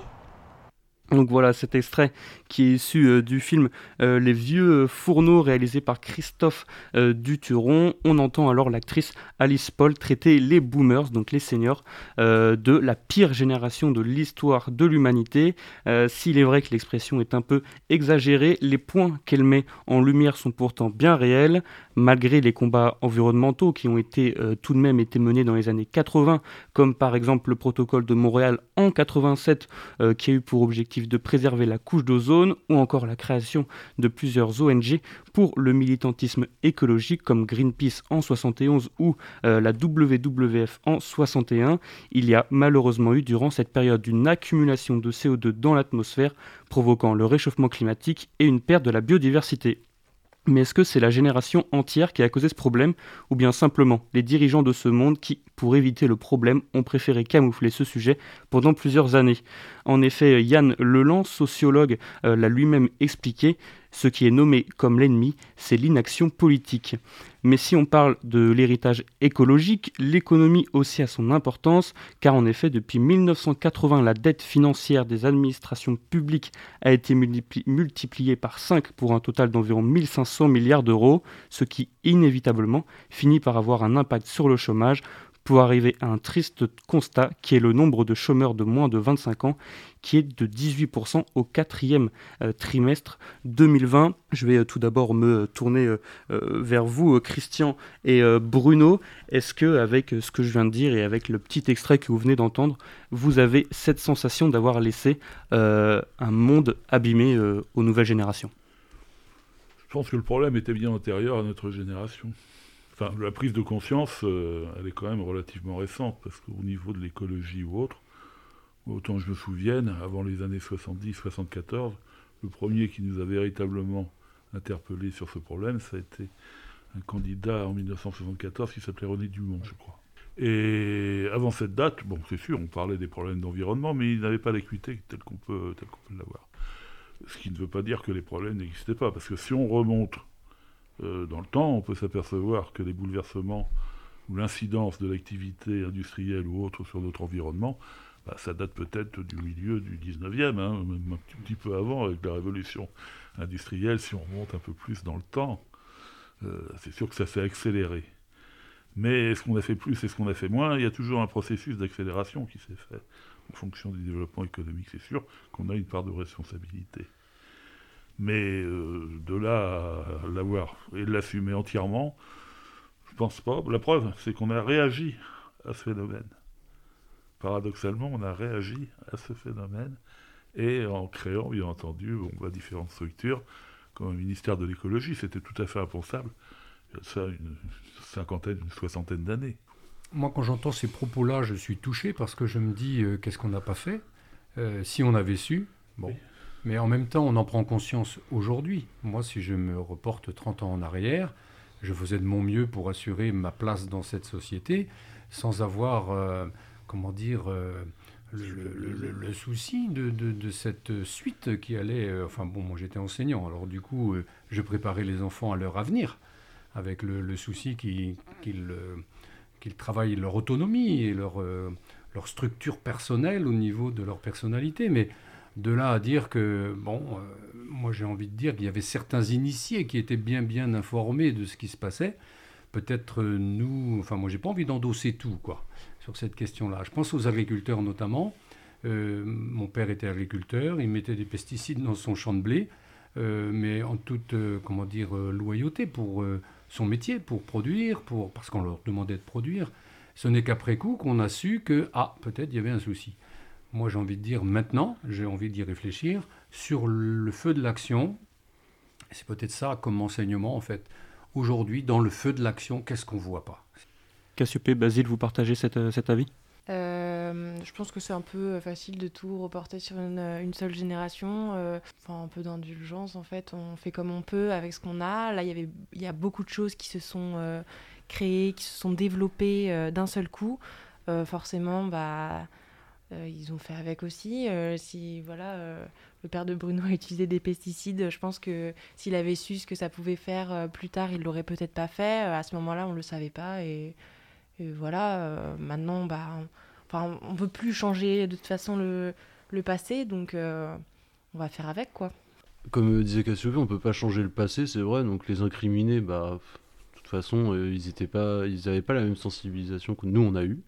Donc voilà cet extrait qui est issu euh, du film euh, Les vieux fourneaux réalisé par Christophe euh, Duturon. On entend alors l'actrice Alice Paul traiter les boomers, donc les seniors, euh, de la pire génération de l'histoire de l'humanité. Euh, S'il est vrai que l'expression est un peu exagérée, les points qu'elle met en lumière sont pourtant bien réels, malgré les combats environnementaux qui ont été euh, tout de même été menés dans les années 80, comme par exemple le protocole de Montréal en 87 euh, qui a eu pour objectif de préserver la couche d'ozone ou encore la création de plusieurs ONG pour le militantisme écologique comme Greenpeace en 71 ou euh, la WWF en 61. Il y a malheureusement eu durant cette période une accumulation de CO2 dans l'atmosphère provoquant le réchauffement climatique et une perte de la biodiversité. Mais est-ce que c'est la génération entière qui a causé ce problème ou bien simplement les dirigeants de ce monde qui, pour éviter le problème, ont préféré camoufler ce sujet pendant plusieurs années? En effet, Yann Leland, sociologue, euh, l'a lui-même expliqué, ce qui est nommé comme l'ennemi, c'est l'inaction politique. Mais si on parle de l'héritage écologique, l'économie aussi a son importance, car en effet, depuis 1980, la dette financière des administrations publiques a été multipli- multipliée par 5 pour un total d'environ 1500 milliards d'euros, ce qui inévitablement finit par avoir un impact sur le chômage, pour arriver à un triste constat qui est le nombre de chômeurs de moins de 25 ans qui est de 18% au quatrième euh, trimestre 2020. Je vais euh, tout d'abord me tourner euh, vers vous, Christian et Bruno. Est-ce que, avec ce que je viens de dire et avec le petit extrait que vous venez d'entendre, vous avez cette sensation d'avoir laissé un monde abîmé aux nouvelles générations? Je pense que le problème était bien antérieur à notre génération. Enfin, la prise de conscience, elle est quand même relativement récente, parce qu'au niveau de l'écologie ou autre, autant je me souvienne, avant les années 70-74, le premier qui nous a véritablement interpellés sur ce problème, ça a été un candidat en 1974 qui s'appelait René Dumont, je crois. Et avant cette date, bon, c'est sûr, on parlait des problèmes d'environnement, mais il n'avait pas l'acuité tel qu'on peut, tel qu'on peut l'avoir. Ce qui ne veut pas dire que les problèmes n'existaient pas, parce que si on remonte euh, dans le temps, on peut s'apercevoir que les bouleversements ou l'incidence de l'activité industrielle ou autre sur notre environnement, bah, ça date peut-être du milieu du 19e, hein, même un petit peu avant, avec la révolution industrielle, si on remonte un peu plus dans le temps. Euh, c'est sûr que ça s'est accéléré. Mais est-ce qu'on a fait plus, est-ce qu'on a fait moins Il y a toujours un processus d'accélération qui s'est fait en fonction du développement économique. C'est sûr qu'on a une part de responsabilité. Mais euh, de là à l'avoir et de l'assumer entièrement, je pense pas. La preuve, c'est qu'on a réagi à ce phénomène. Paradoxalement, on a réagi à ce phénomène et en créant, bien entendu, on voit différentes structures, comme le ministère de l'écologie, c'était tout à fait impensable. Il y a ça une cinquantaine, une soixantaine d'années. Moi, quand j'entends ces propos-là, je suis touché parce que je me dis, euh, qu'est-ce qu'on n'a pas fait? Euh, Si on avait su, bon, mais en même temps, on en prend conscience aujourd'hui. Moi, si je me reporte 30 ans en arrière, je faisais de mon mieux pour assurer ma place dans cette société sans avoir, euh, comment dire, euh, le, souci de, cette suite qui allait... Euh, enfin bon, moi j'étais enseignant, alors du coup, je préparais les enfants à leur avenir avec le, souci qu'ils travaillent leur autonomie et leur, leur structure personnelle au niveau de leur personnalité. Mais de là à dire que, bon, euh, moi j'ai envie de dire qu'il y avait certains initiés qui étaient bien bien informés de ce qui se passait. Peut-être euh, nous, enfin moi j'ai pas envie d'endosser tout, quoi, sur cette question-là. Je pense aux agriculteurs notamment. Euh, mon père était agriculteur, il mettait des pesticides dans son champ de blé, mais en toute, comment dire, loyauté pour son métier, pour produire, pour, parce qu'on leur demandait de produire. Ce n'est qu'après coup qu'on a su que, ah, peut-être il y avait un souci moi j'ai envie de dire maintenant, j'ai envie d'y réfléchir, sur le feu de l'action. C'est peut-être ça comme enseignement en fait. Aujourd'hui, dans le feu de l'action, qu'est-ce qu'on ne voit pas? Cassiopée, Basile, vous partagez euh, cet avis? Euh, je pense que c'est un peu facile de tout reporter sur une, seule génération. Euh, enfin, un peu d'indulgence, en fait. On fait comme on peut avec ce qu'on a. Là, y il y a beaucoup de choses qui se sont créées, qui se sont développées d'un seul coup. forcément, bah, euh, ils ont fait avec aussi. Euh, si voilà, euh, le père de Bruno a utilisé des pesticides, je pense que s'il avait su ce que ça pouvait faire plus tard, il l'aurait peut-être pas fait. à ce moment-là, on le savait pas et, voilà. maintenant, bah, enfin, on peut plus changer de toute façon le, le passé, donc on va faire avec quoi. Comme disait Cassiopée, on peut pas changer le passé, c'est vrai. Donc les incriminés, bah, de toute façon, ils étaient pas, ils n'avaient pas la même sensibilisation que nous on a eu.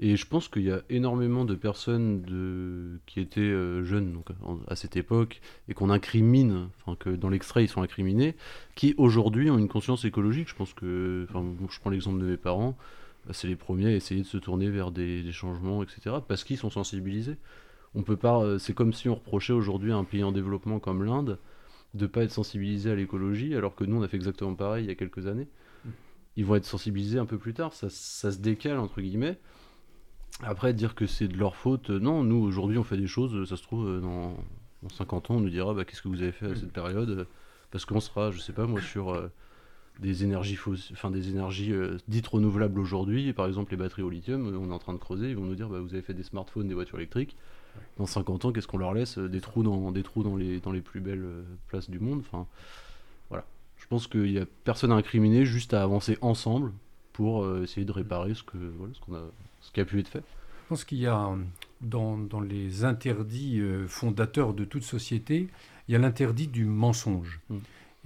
Et je pense qu'il y a énormément de personnes de... qui étaient euh, jeunes donc, à cette époque et qu'on incrimine, enfin que dans l'extrait ils sont incriminés, qui aujourd'hui ont une conscience écologique. Je pense que, enfin, je prends l'exemple de mes parents, c'est les premiers à essayer de se tourner vers des, changements, etc. Parce qu'ils sont sensibilisés. On peut pas, euh, c'est comme si on reprochait aujourd'hui à un pays en développement comme l'Inde de pas être sensibilisé à l'écologie, alors que nous on a fait exactement pareil il y a quelques années. Ils vont être sensibilisés un peu plus tard, ça, se décale entre guillemets. Après, dire que c'est de leur faute, euh, non, nous aujourd'hui on fait des choses, ça se trouve, euh, dans, 50 ans on nous dira bah, qu'est-ce que vous avez fait à cette période, parce qu'on sera, je sais pas moi, sur des énergies, enfin, des énergies dites renouvelables aujourd'hui, par exemple les batteries au lithium, on est en train de creuser, ils vont nous dire bah, vous avez fait des smartphones, des voitures électriques. Dans 50 ans, qu'est-ce qu'on leur laisse Des trous dans, des trous dans, les, dans les plus belles places du monde? Enfin, voilà. Je pense qu'il n'y a personne à incriminer, juste à avancer ensemble pour essayer de réparer ce que voilà, ce qu'on a ce qui a pu être fait Je pense qu'il y a dans, les interdits euh, fondateurs de toute société, il y a l'interdit du mensonge. Mm.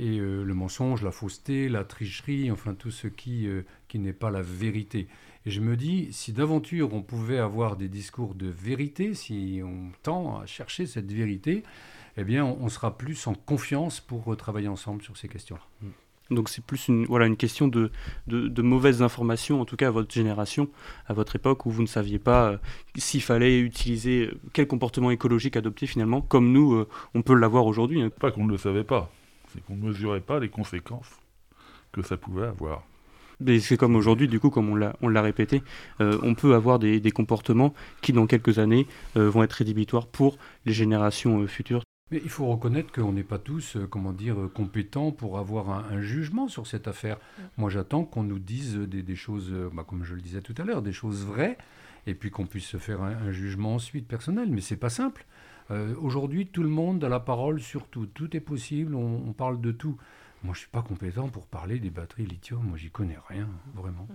Et euh, le mensonge, la fausseté, la tricherie, enfin tout ce qui, euh, qui n'est pas la vérité. Et je me dis, si d'aventure on pouvait avoir des discours de vérité, si on tend à chercher cette vérité, eh bien, on, sera plus en confiance pour travailler ensemble sur ces questions-là. Mm. Donc c'est plus une, voilà, une question de, de, mauvaises informations, en tout cas à votre génération, à votre époque, où vous ne saviez pas euh, s'il fallait utiliser, quel comportement écologique adopter finalement, comme nous, euh, on peut l'avoir aujourd'hui. Hein. Pas qu'on ne le savait pas, c'est qu'on ne mesurait pas les conséquences que ça pouvait avoir. C'est comme aujourd'hui, du coup, comme on l'a répété, euh, on peut avoir des, comportements qui, dans quelques années, euh, vont être rédhibitoires pour les générations euh, futures. Mais il faut reconnaître qu'on n'est pas tous, comment dire, compétents pour avoir un, jugement sur cette affaire. Moi, j'attends qu'on nous dise des, choses, bah, comme je le disais tout à l'heure, des choses vraies, et puis qu'on puisse se faire un, jugement ensuite personnel. Mais c'est pas simple. Aujourd'hui, tout le monde a la parole sur tout. Tout est possible, on parle de tout. Moi, je suis pas compétent pour parler des batteries lithium. Moi, j'y connais rien, vraiment.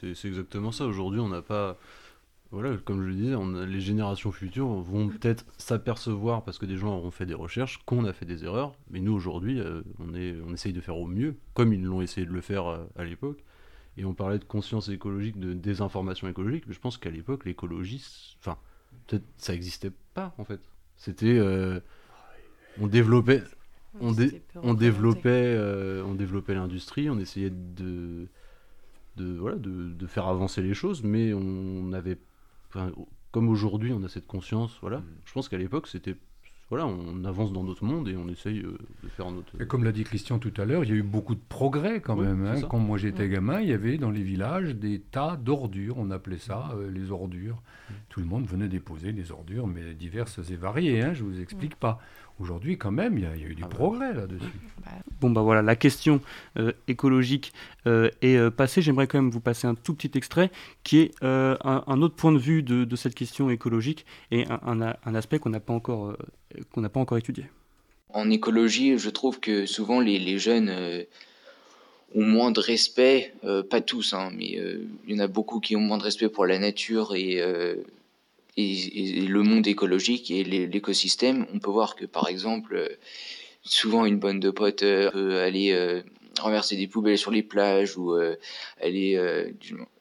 C'est exactement ça. Aujourd'hui, on n'a pas. Voilà, comme je le disais, on les générations futures vont peut-être s'apercevoir, parce que des gens auront fait des recherches, qu'on a fait des erreurs. Mais nous, aujourd'hui, euh, on, est, on essaye de faire au mieux, comme ils l'ont essayé de le faire euh, à l'époque. Et on parlait de conscience écologique, de désinformation écologique, mais je pense qu'à l'époque, l'écologie, enfin, ça n'existait pas, en fait. C'était. Euh, on développait on, on, développait, euh, on développait l'industrie, on essayait de, de, voilà, de, de, faire avancer les choses, mais on avait, comme aujourd'hui, on a cette conscience. Voilà, mm. je pense qu'à l'époque, c'était voilà, on avance dans notre monde et on essaye euh, de faire notre. Et comme l'a dit Christian tout à l'heure, il y a eu beaucoup de progrès quand même. Hein. Quand moi j'étais gamin, il y avait dans les villages des tas d'ordures, on appelait ça euh, les ordures. Mm. Tout le monde venait déposer des ordures, mais diverses et variées, hein, je ne vous explique pas. Aujourd'hui, quand même, il y, a eu du ah bah. progrès là-dessus. Bah. Bon, bah voilà, la question euh, écologique euh, est euh, passée. J'aimerais quand même vous passer un tout petit extrait qui est un, autre point de vue de, cette question écologique et un, un aspect qu'on n'a pas, encore, qu'on n'a pas encore étudié. En écologie, je trouve que souvent les, jeunes ont moins de respect, pas tous, hein, mais il y en a beaucoup qui ont moins de respect pour la nature et le monde écologique et l'écosystème, on peut voir que par exemple, euh, souvent une bonne de potes euh, peut aller euh, renverser des poubelles sur les plages ou aller,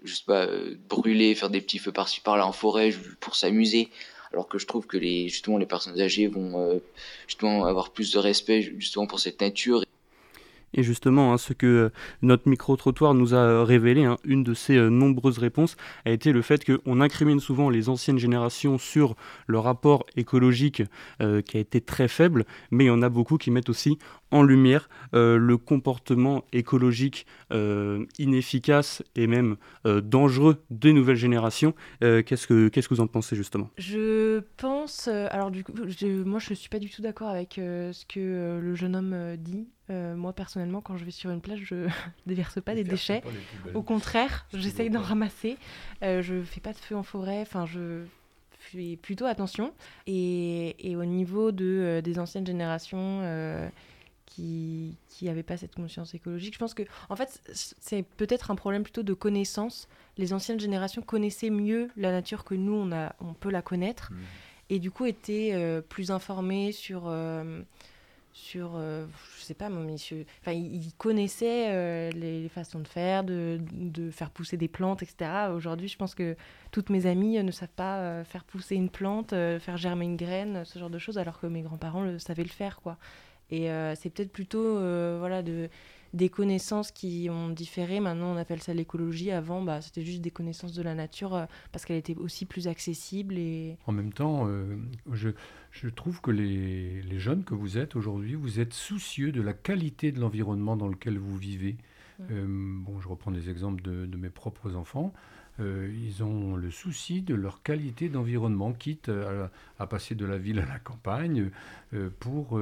sais pas, brûler, faire des petits feux par-ci par-là en forêt pour s'amuser. Alors que je trouve que les, personnes âgées vont justement avoir plus de respect justement pour cette nature. Et justement, hein, ce que euh, notre micro-trottoir nous a révélé, hein, une de ces euh, nombreuses réponses, a été le fait qu'on incrimine souvent les anciennes générations sur le rapport écologique euh, qui a été très faible, mais il y en a beaucoup qui mettent aussi en lumière le comportement écologique inefficace et même dangereux des nouvelles générations. qu'est-ce, que, qu'est-ce que vous en pensez justement? Je pense, alors du coup, moi je ne suis pas du tout d'accord avec ce que le jeune homme dit. Euh, moi, personnellement, quand je vais sur une plage, je ne déverse pas des déchets. Au contraire, j'essaye d'en ramasser. Euh, je fais pas de feu en forêt. Enfin, je fais plutôt attention. Et, et au niveau de, euh, des anciennes générations euh, qui n'avaient pas cette conscience écologique, je pense que, en fait, c'est peut-être un problème plutôt de connaissance. Les anciennes générations connaissaient mieux la nature que nous, on, a, on peut la connaître. Mmh. Et du coup, étaient plus informées sur sur, euh, je sais pas, mon monsieur. Enfin, il, connaissait euh, les, façons de faire, de, de, faire pousser des plantes, etc. Aujourd'hui, je pense que toutes mes amies ne savent pas euh, faire pousser une plante, faire germer une graine, ce genre de choses, alors que mes grands-parents le, savaient le faire, quoi. Et c'est peut-être plutôt, voilà, de des connaissances qui ont différé. Maintenant, on appelle ça l'écologie. Avant, bah, c'était juste des connaissances de la nature euh, parce qu'elle était aussi plus accessible. Et... En même temps, euh, je, je, trouve que les, les, jeunes que vous êtes aujourd'hui, vous êtes soucieux de la qualité de l'environnement dans lequel vous vivez. Euh, bon, je reprends des exemples de, de mes propres enfants. ils ont le souci de leur qualité d'environnement, quitte à, à, passer de la ville à la campagne, pour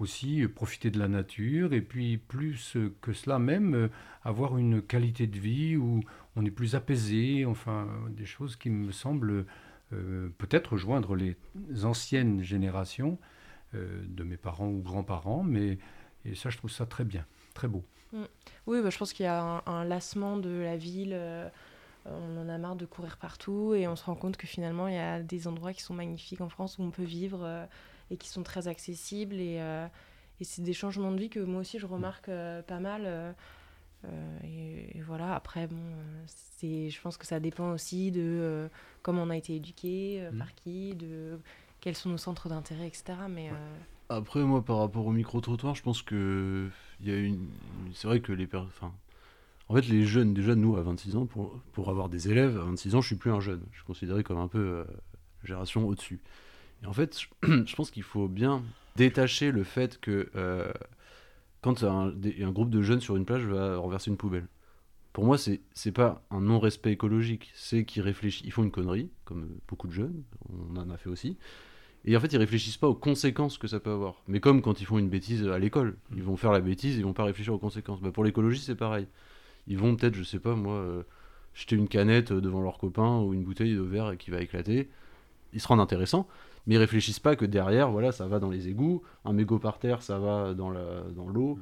aussi euh, profiter de la nature et puis plus euh, que cela même euh, avoir une qualité de vie où on est plus apaisé, enfin des choses qui me semblent peut-être rejoindre les anciennes générations de mes parents ou grands-parents, mais et ça je trouve ça très bien, très beau. Mm. Oui, bah, je pense qu'il y a un, lassement de la ville. on en a marre de courir partout et on se rend compte que finalement il y a des endroits qui sont magnifiques en France où on peut vivre et qui sont très accessibles. Et, euh, et c'est des changements de vie que moi aussi je remarque euh, pas mal. Euh, et, et voilà, après, bon, c'est, je pense que ça dépend aussi de euh, comment on a été éduqué, euh, Mm. par qui, de quels sont nos centres d'intérêt, etc. Mais Après, moi, par rapport au micro-trottoir, je pense que y a une. C'est vrai que les enfin, En fait, les jeunes, déjà, nous, à 26 ans, pour, pour avoir des élèves, à 26 ans, je suis plus un jeune. Je suis considéré comme un peu génération au-dessus. Et en fait, je, pense qu'il faut bien détacher le fait que euh, quand un, groupe de jeunes sur une plage va renverser une poubelle, pour moi, c'est c'est pas un non-respect écologique, c'est qu'ils réfléchissent, ils font une connerie, comme beaucoup de jeunes, on en a fait aussi, et en fait, ils réfléchissent pas aux conséquences que ça peut avoir. Mais comme quand ils font une bêtise à l'école, ils vont faire la bêtise, ils vont pas réfléchir aux conséquences. Bah, pour l'écologie, c'est pareil. Ils vont peut-être, je sais pas moi, euh, jeter une canette devant leur copain ou une bouteille de verre qui va éclater. Ils se rendent intéressants, mais ils réfléchissent pas que derrière, voilà, ça va dans les égouts, un mégot par terre, ça va dans la- dans l'eau.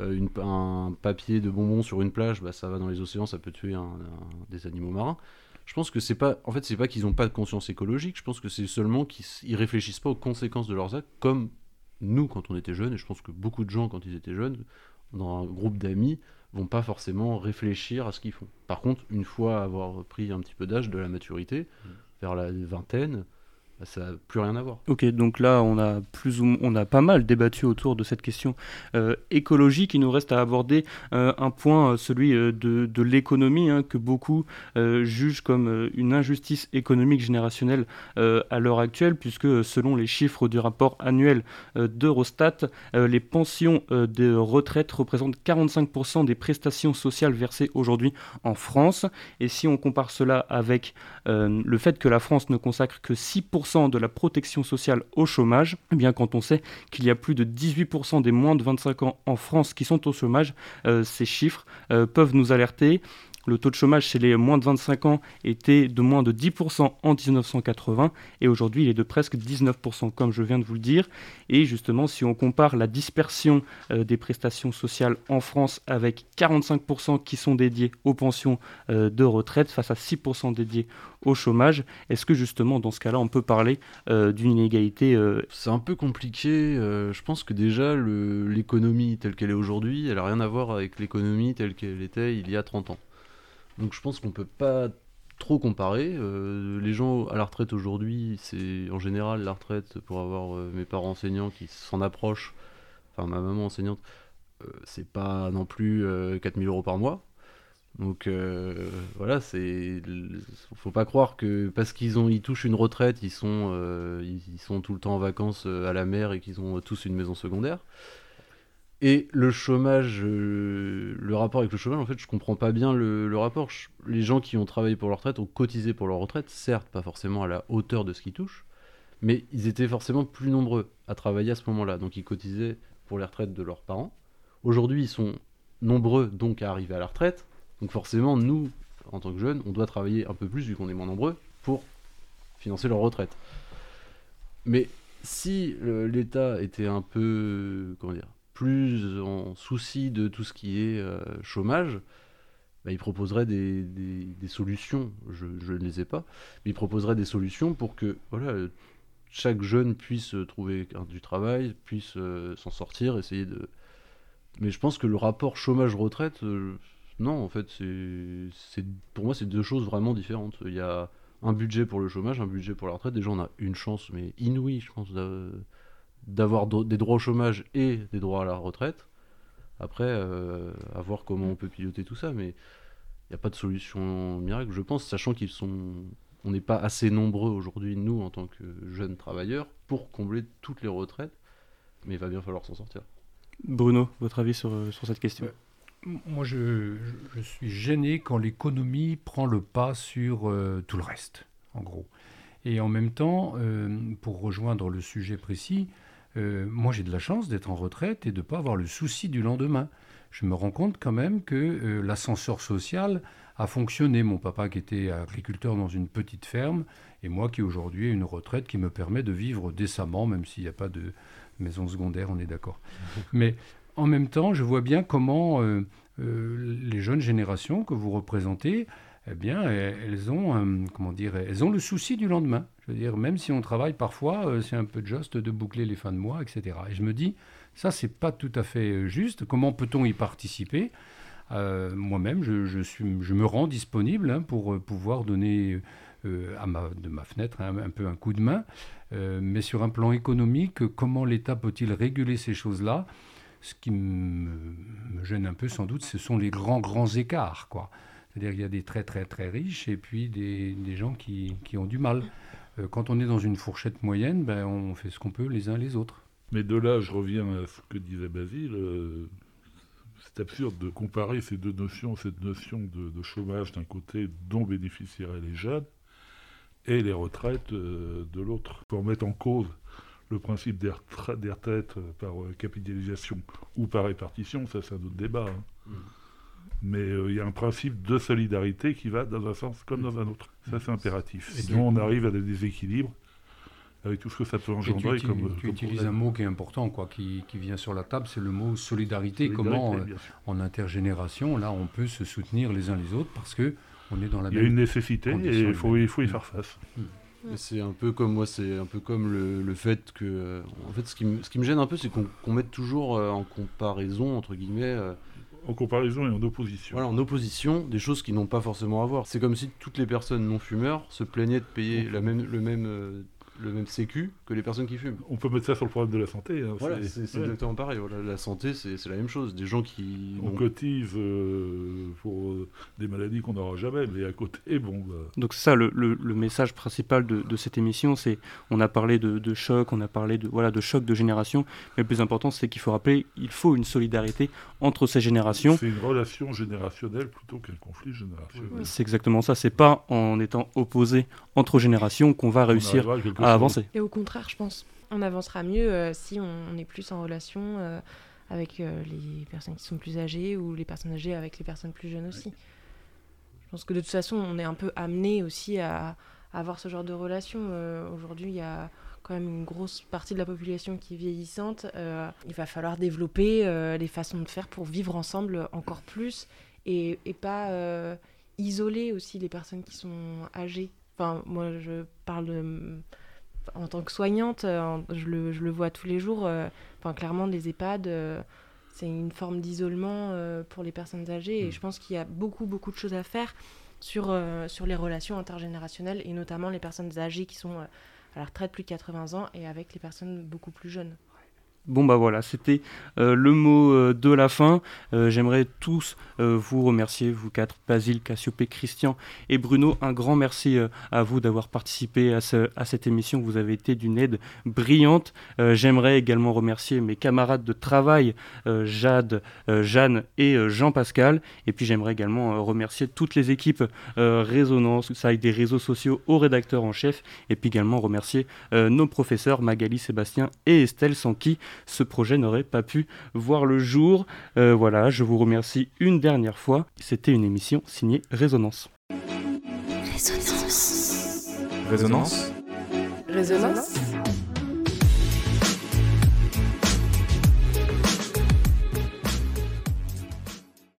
Euh, une- un papier de bonbons sur une plage, bah, ça va dans les océans, ça peut tuer un- un- des animaux marins. Je pense que c'est pas, en fait, c'est pas qu'ils n'ont pas de conscience écologique. Je pense que c'est seulement qu'ils réfléchissent pas aux conséquences de leurs actes, comme nous quand on était jeunes. Et je pense que beaucoup de gens quand ils étaient jeunes, dans un groupe d'amis, vont pas forcément réfléchir à ce qu'ils font. Par contre, une fois avoir pris un petit peu d'âge, de la maturité, vers la vingtaine, bah, ça n'a plus rien à voir. Ok, donc là, on a plus ou on a pas mal débattu autour de cette question euh, écologique. Il nous reste à aborder euh, un point, euh, celui de, de l'économie, hein, que beaucoup jugent comme une injustice économique générationnelle à l'heure actuelle, puisque selon les chiffres du rapport annuel d'Eurostat, les pensions de retraite représentent 45% des prestations sociales versées aujourd'hui en France. Et si on compare cela avec le fait que la France ne consacre que 6% de la protection sociale au chômage, eh bien quand on sait qu'il y a plus de 18% des moins de 25 ans en France qui sont au chômage, euh, ces chiffres euh, peuvent nous alerter. Le taux de chômage chez les moins de 25 ans était de moins de 10% en 1980 et aujourd'hui il est de presque 19% comme je viens de vous le dire. Et justement si on compare la dispersion euh, des prestations sociales en France avec 45% qui sont dédiés aux pensions euh, de retraite face à 6% dédiés au chômage, est-ce que justement dans ce cas-là on peut parler euh, d'une inégalité C'est un peu compliqué. je pense que déjà, l'économie telle qu'elle est aujourd'hui, elle n'a rien à voir avec l'économie telle qu'elle était il y a 30 ans. Donc je pense qu'on peut pas trop comparer. Euh, les gens à la retraite aujourd'hui, c'est en général la retraite pour avoir euh, mes parents enseignants qui s'en approchent, enfin ma maman enseignante, euh, c'est pas non plus euh, 4000 euros par mois. Donc voilà, c'est faut pas croire que parce qu'ils ont ils touchent une retraite, ils sont tout le temps en vacances à la mer et qu'ils ont tous une maison secondaire. Et le chômage, euh, le rapport avec le chômage, en fait, je comprends pas bien le, rapport. Les gens qui ont travaillé pour leur retraite ont cotisé pour leur retraite, certes, pas forcément à la hauteur de ce qu'ils touchent, mais ils étaient forcément plus nombreux à travailler à ce moment-là. Donc ils cotisaient pour les retraites de leurs parents. Aujourd'hui, ils sont nombreux donc à arriver à la retraite. Donc forcément, nous, en tant que jeunes, on doit travailler un peu plus vu qu'on est moins nombreux pour financer leur retraite. Mais si l'État était un peu, comment dire, plus en souci de tout ce qui est euh, chômage, bah, il proposerait des, des- solutions. Je, ne les ai pas, mais il proposerait des solutions pour que voilà, chaque jeune puisse trouver du travail, puisse euh, s'en sortir, essayer de. Mais je pense que le rapport chômage-retraite, euh, non, en fait, c'est, pour moi, c'est deux choses vraiment différentes. Il y a un budget pour le chômage, un budget pour la retraite. Déjà, on a une chance, mais inouïe, je pense, d'avoir des droits au chômage et des droits à la retraite. Après, euh, à voir comment on peut piloter tout ça, mais il n'y a pas de solution miracle, je pense, sachant qu'ils sont. On n'est pas assez nombreux aujourd'hui, nous, en tant que jeunes travailleurs, pour combler toutes les retraites, mais il va bien falloir s'en sortir. Bruno, votre avis sur, euh, sur cette question? Moi, je, je- je suis gêné quand l'économie prend le pas sur euh, tout le reste, en gros. Et en même temps, euh, pour rejoindre le sujet précis, euh, moi j'ai de la chance d'être en retraite et de ne pas avoir le souci du lendemain. Je me rends compte quand même que euh, l'ascenseur social a fonctionné. Mon papa qui était agriculteur dans une petite ferme et moi qui aujourd'hui ai une retraite qui me permet de vivre décemment, même s'il n'y a pas de maison secondaire, on est d'accord. Mais en même temps, je vois bien comment euh, les jeunes générations que vous représentez, eh bien, elles elles ont, euh, comment dire, elles ont le souci du lendemain. Je veux même si on travaille parfois, euh, c'est un peu juste de boucler les fins de mois, etc. Et je me dis, ça, c'est pas tout à fait euh, juste. Comment peut-on y participer? Moi-même, je, me rends disponible hein, pour pouvoir donner de ma fenêtre hein, un peu un coup de main. Mais sur un plan économique, comment l'État peut-il réguler ces choses-là? Ce qui me, me, gêne un peu, sans doute, ce sont les grands, grands écarts. Quoi. C'est-à-dire qu'il y a des très, très, très riches et puis des, des gens qui, qui, ont du mal. Euh, quand on est dans une fourchette moyenne, ben, on fait ce qu'on peut les uns les autres. Mais de là, je reviens à ce que disait Basile. Euh, c'est absurde de comparer ces deux notions, cette notion de, de chômage d'un côté dont bénéficieraient les jeunes et les retraites euh, de l'autre. Pour mettre en cause le principe des, retra des retraites par euh, capitalisation ou par répartition, ça c'est un autre débat. Hein. Mmh. Mais il euh, y a un principe de solidarité qui va dans un sens comme dans un autre. Ça c'est impératif. Et Sinon on arrive à des déséquilibres avec tout ce que ça peut engendrer. tu, comme, tu comme utilises problème. un mot qui est important, quoi, qui, qui vient sur la table, c'est le mot solidarité. Solidarité, Comment, euh, en intergénération, là, on peut se soutenir les uns les autres parce que on est dans la Il y a même une nécessité et il faut, il y faire face. Mais C'est un peu comme moi, c'est un peu comme le, le fait que, euh, en fait, ce qui, me- ce qui me gêne un peu, c'est qu'on qu'on mette toujours euh, en comparaison entre guillemets. euh, en comparaison et en opposition. Voilà, en opposition des choses qui n'ont pas forcément à voir. C'est comme si toutes les personnes non fumeurs se plaignaient de payer la même, le même, euh, le même sécu que les personnes qui fument. On peut mettre ça sur le problème de la santé. hein, Voilà, c'est- ouais. exactement pareil. Voilà, la santé, c'est c'est la même chose. Des gens qui On cotise euh, pour euh, des maladies qu'on n'aura jamais, mais à côté, bon, bah, Donc c'est ça le, le- le message principal de, de cette émission, c'est on a parlé de, de choc, on a parlé de voilà de choc de génération, mais le plus important c'est qu'il faut rappeler il faut une solidarité entre ces générations. c'est une relation générationnelle plutôt qu'un conflit générationnel. C'est exactement ça. C'est pas en étant opposés entre générations qu'on va réussir à à avancer. Et au contraire, je pense, on avancera mieux euh, si on, on est plus en relation euh, avec euh, les personnes qui sont plus âgées ou les personnes âgées avec les personnes plus jeunes aussi. Je pense que de toute façon, on est un peu amené aussi à, à avoir ce genre de relation. Euh, Aujourd'hui, il y a quand même une grosse partie de la population qui est vieillissante. Euh, il va falloir développer euh, les façons de faire pour vivre ensemble encore plus et, et pas euh, isoler aussi les personnes qui sont âgées. Enfin, moi, je parle de en tant que soignante, euh, je le, je le vois tous les jours. euh, Enfin, clairement, les EHPAD, euh, c'est une forme d'isolement pour les personnes âgées. Et je pense qu'il y a beaucoup, beaucoup de choses à faire sur, sur les relations intergénérationnelles et notamment les personnes âgées qui sont à la retraite plus de 80 ans et avec les personnes beaucoup plus jeunes. Bon bah voilà, c'était euh, le mot euh, de la fin. Euh, J'aimerais tous vous remercier, vous quatre, Basile, Cassiopée, Christian et Bruno. Un grand merci à vous d'avoir participé à, ce- à cette émission. Vous avez été d'une aide brillante. J'aimerais également remercier mes camarades de travail, Jade, Jeanne et Jean-Pascal. Et puis j'aimerais également remercier toutes les équipes Résonance, ça avec des réseaux sociaux, aux rédacteurs en chef. Et puis également remercier nos professeurs Magali, Sébastien et Estelle, sans qui ce projet n'aurait pas pu voir le jour. Euh, voilà, je vous remercie une dernière fois. C'était une émission signée Résonance. Résonance. Résonance Résonance